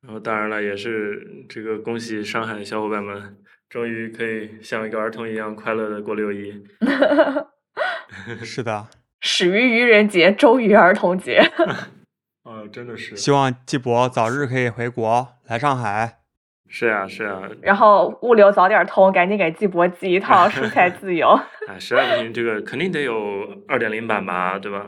然后当然了，也是这个恭喜上海小伙伴们，终于可以像一个儿童一样快乐的过六一。是的。始于愚人节，终于儿童节。啊，真的是。希望季博早日可以回国来上海。是啊，是啊。然后物流早点通，赶紧给季博寄一套蔬菜自由。哎，实在不行，这个肯定得有二点零版吧，对吧？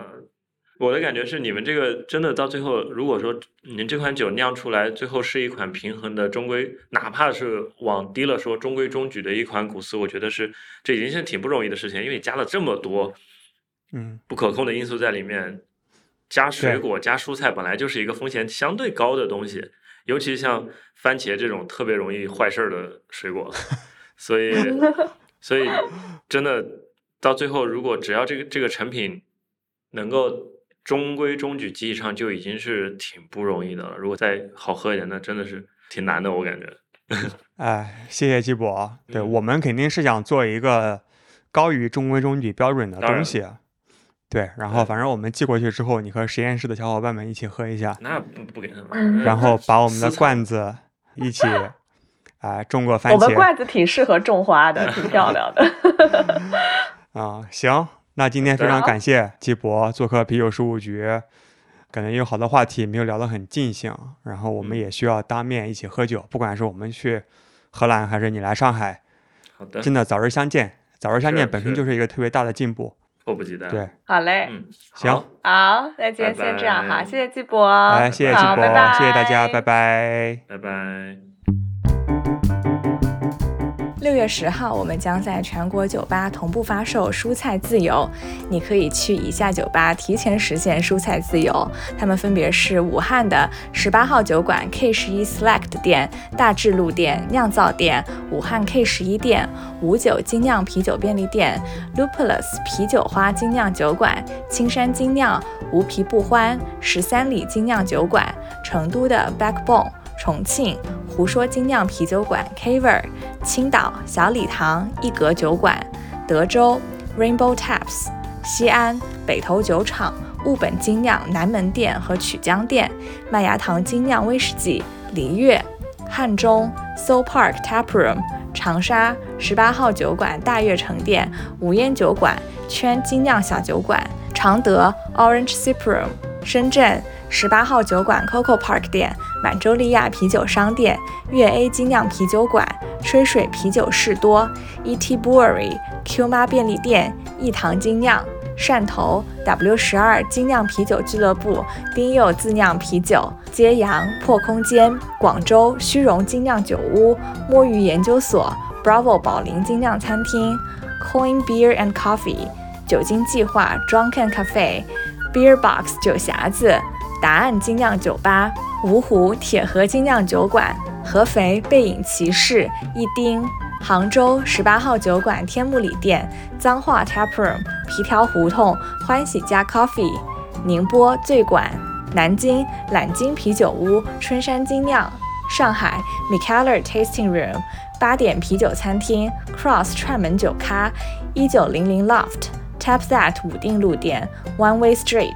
我的感觉是，你们这个真的到最后，如果说您这款酒酿出来，最后是一款平衡的中规，哪怕是往低了说中规中矩的一款古斯，我觉得是这已经是挺不容易的事情，因为你加了这么多。嗯，不可控的因素在里面，加水果加蔬菜本来就是一个风险相对高的东西，尤其像番茄这种特别容易坏事儿的水果，所以 所以真的到最后，如果只要这个这个成品能够中规中矩、及以上，就已经是挺不容易的了。如果再好喝一点，那真的是挺难的，我感觉。哎，谢谢季博，对我们肯定是想做一个高于中规中矩标准的东西。对，然后反正我们寄过去之后，你和实验室的小伙伴们一起喝一下。那不不给他们。然后把我们的罐子 一起，啊，种过番茄。我们罐子挺适合种花的，挺漂亮的。啊，行，那今天非常感谢季博做客啤酒事务局，感觉有好多话题没有聊得很尽兴，然后我们也需要当面一起喝酒，不管是我们去荷兰还是你来上海，好的，真的早日相见，早日相见本身就是一个特别大的进步。迫不及待。对，好嘞，嗯，行，好，那今天先这样哈，谢谢季博，好，谢谢季博，谢谢大家，拜拜，拜拜。六月十号，我们将在全国酒吧同步发售蔬菜自由。你可以去以下酒吧提前实现蔬菜自由，他们分别是武汉的十八号酒馆 K 十一 Select 店、大智路店、酿造店、武汉 K 十一店、五九精酿啤酒便利店、Lupulus 啤酒花精酿酒馆、青山精酿、无皮不欢、十三里精酿酒馆、成都的 Backbone、重庆。胡说精酿啤酒馆、Caver，、青岛小礼堂一格酒馆、德州 Rainbow Taps、西安北投酒厂、雾本精酿南门店和曲江店，麦芽糖精酿威士忌，璃月，汉中 Soul Park Tap Room，长沙十八号酒馆大悦城店，无烟酒馆圈精酿小酒馆，常德 Orange Sip Room，深圳十八号酒馆 Coco Park 店，满洲利亚啤酒商店，粤 A 精酿啤酒馆，吹水啤酒士多，ET Brewery Q 妈便利店，一堂精酿。汕头 W 十二精酿啤酒俱乐部，丁佑自酿啤酒，揭阳破空间，广州虚荣精酿酒屋，摸鱼研究所，Bravo 宝林精酿餐厅，Coin Beer and Coffee 酒精计划，Drunken Cafe Beer Box 酒匣子，答案精酿酒吧，芜湖铁盒精酿酒馆，合肥背影骑士，一丁。杭州十八号酒馆天目里店，脏话 Tap Room，皮条胡同欢喜家 Coffee，宁波醉馆，南京揽金啤酒屋春山精酿，上海 Mikeller Tasting Room，八点啤酒餐厅 Cross 串门酒咖，一九零零 Loft That 武定路店 One Way Street，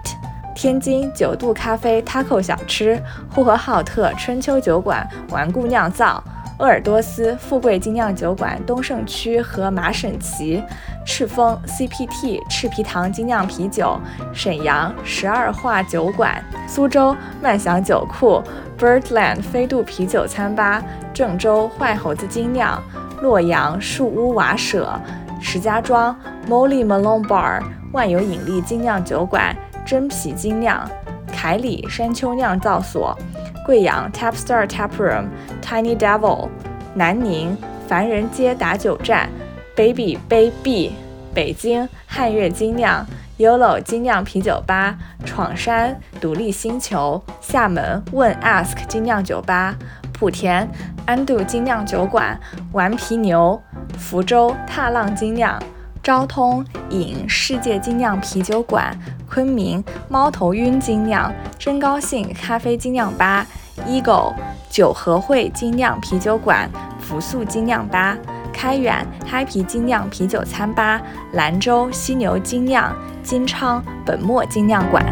天津九度咖啡 Taco 小吃，呼和浩特春秋酒馆顽固酿造。鄂尔多斯富贵精酿酒馆东胜区和马省旗，赤峰 CPT 赤皮糖精酿啤酒，沈阳十二画酒馆，苏州万祥酒库，Birdland 飞度啤酒餐吧，郑州坏猴子精酿，洛阳树屋瓦舍，石家庄 Molly Malone Bar 万有引力精酿酒馆，真皮精酿，凯里山丘酿造所。贵阳 Tap Star Tap Room Tiny Devil，南宁凡人街打酒站 Baby Baby，北京汉悦精酿 Yolo 精酿啤酒吧，闯山独立星球，厦门问 Ask 精酿酒吧，莆田安度精酿酒馆，顽皮牛，福州踏浪精酿，昭通饮世界精酿啤酒馆。昆明猫头鹰精酿，真高兴咖啡精酿吧，Eagle 酒和汇精酿啤酒馆，福素精酿吧，开远嗨皮精酿啤酒餐吧，兰州犀牛精酿，金昌本墨精酿馆。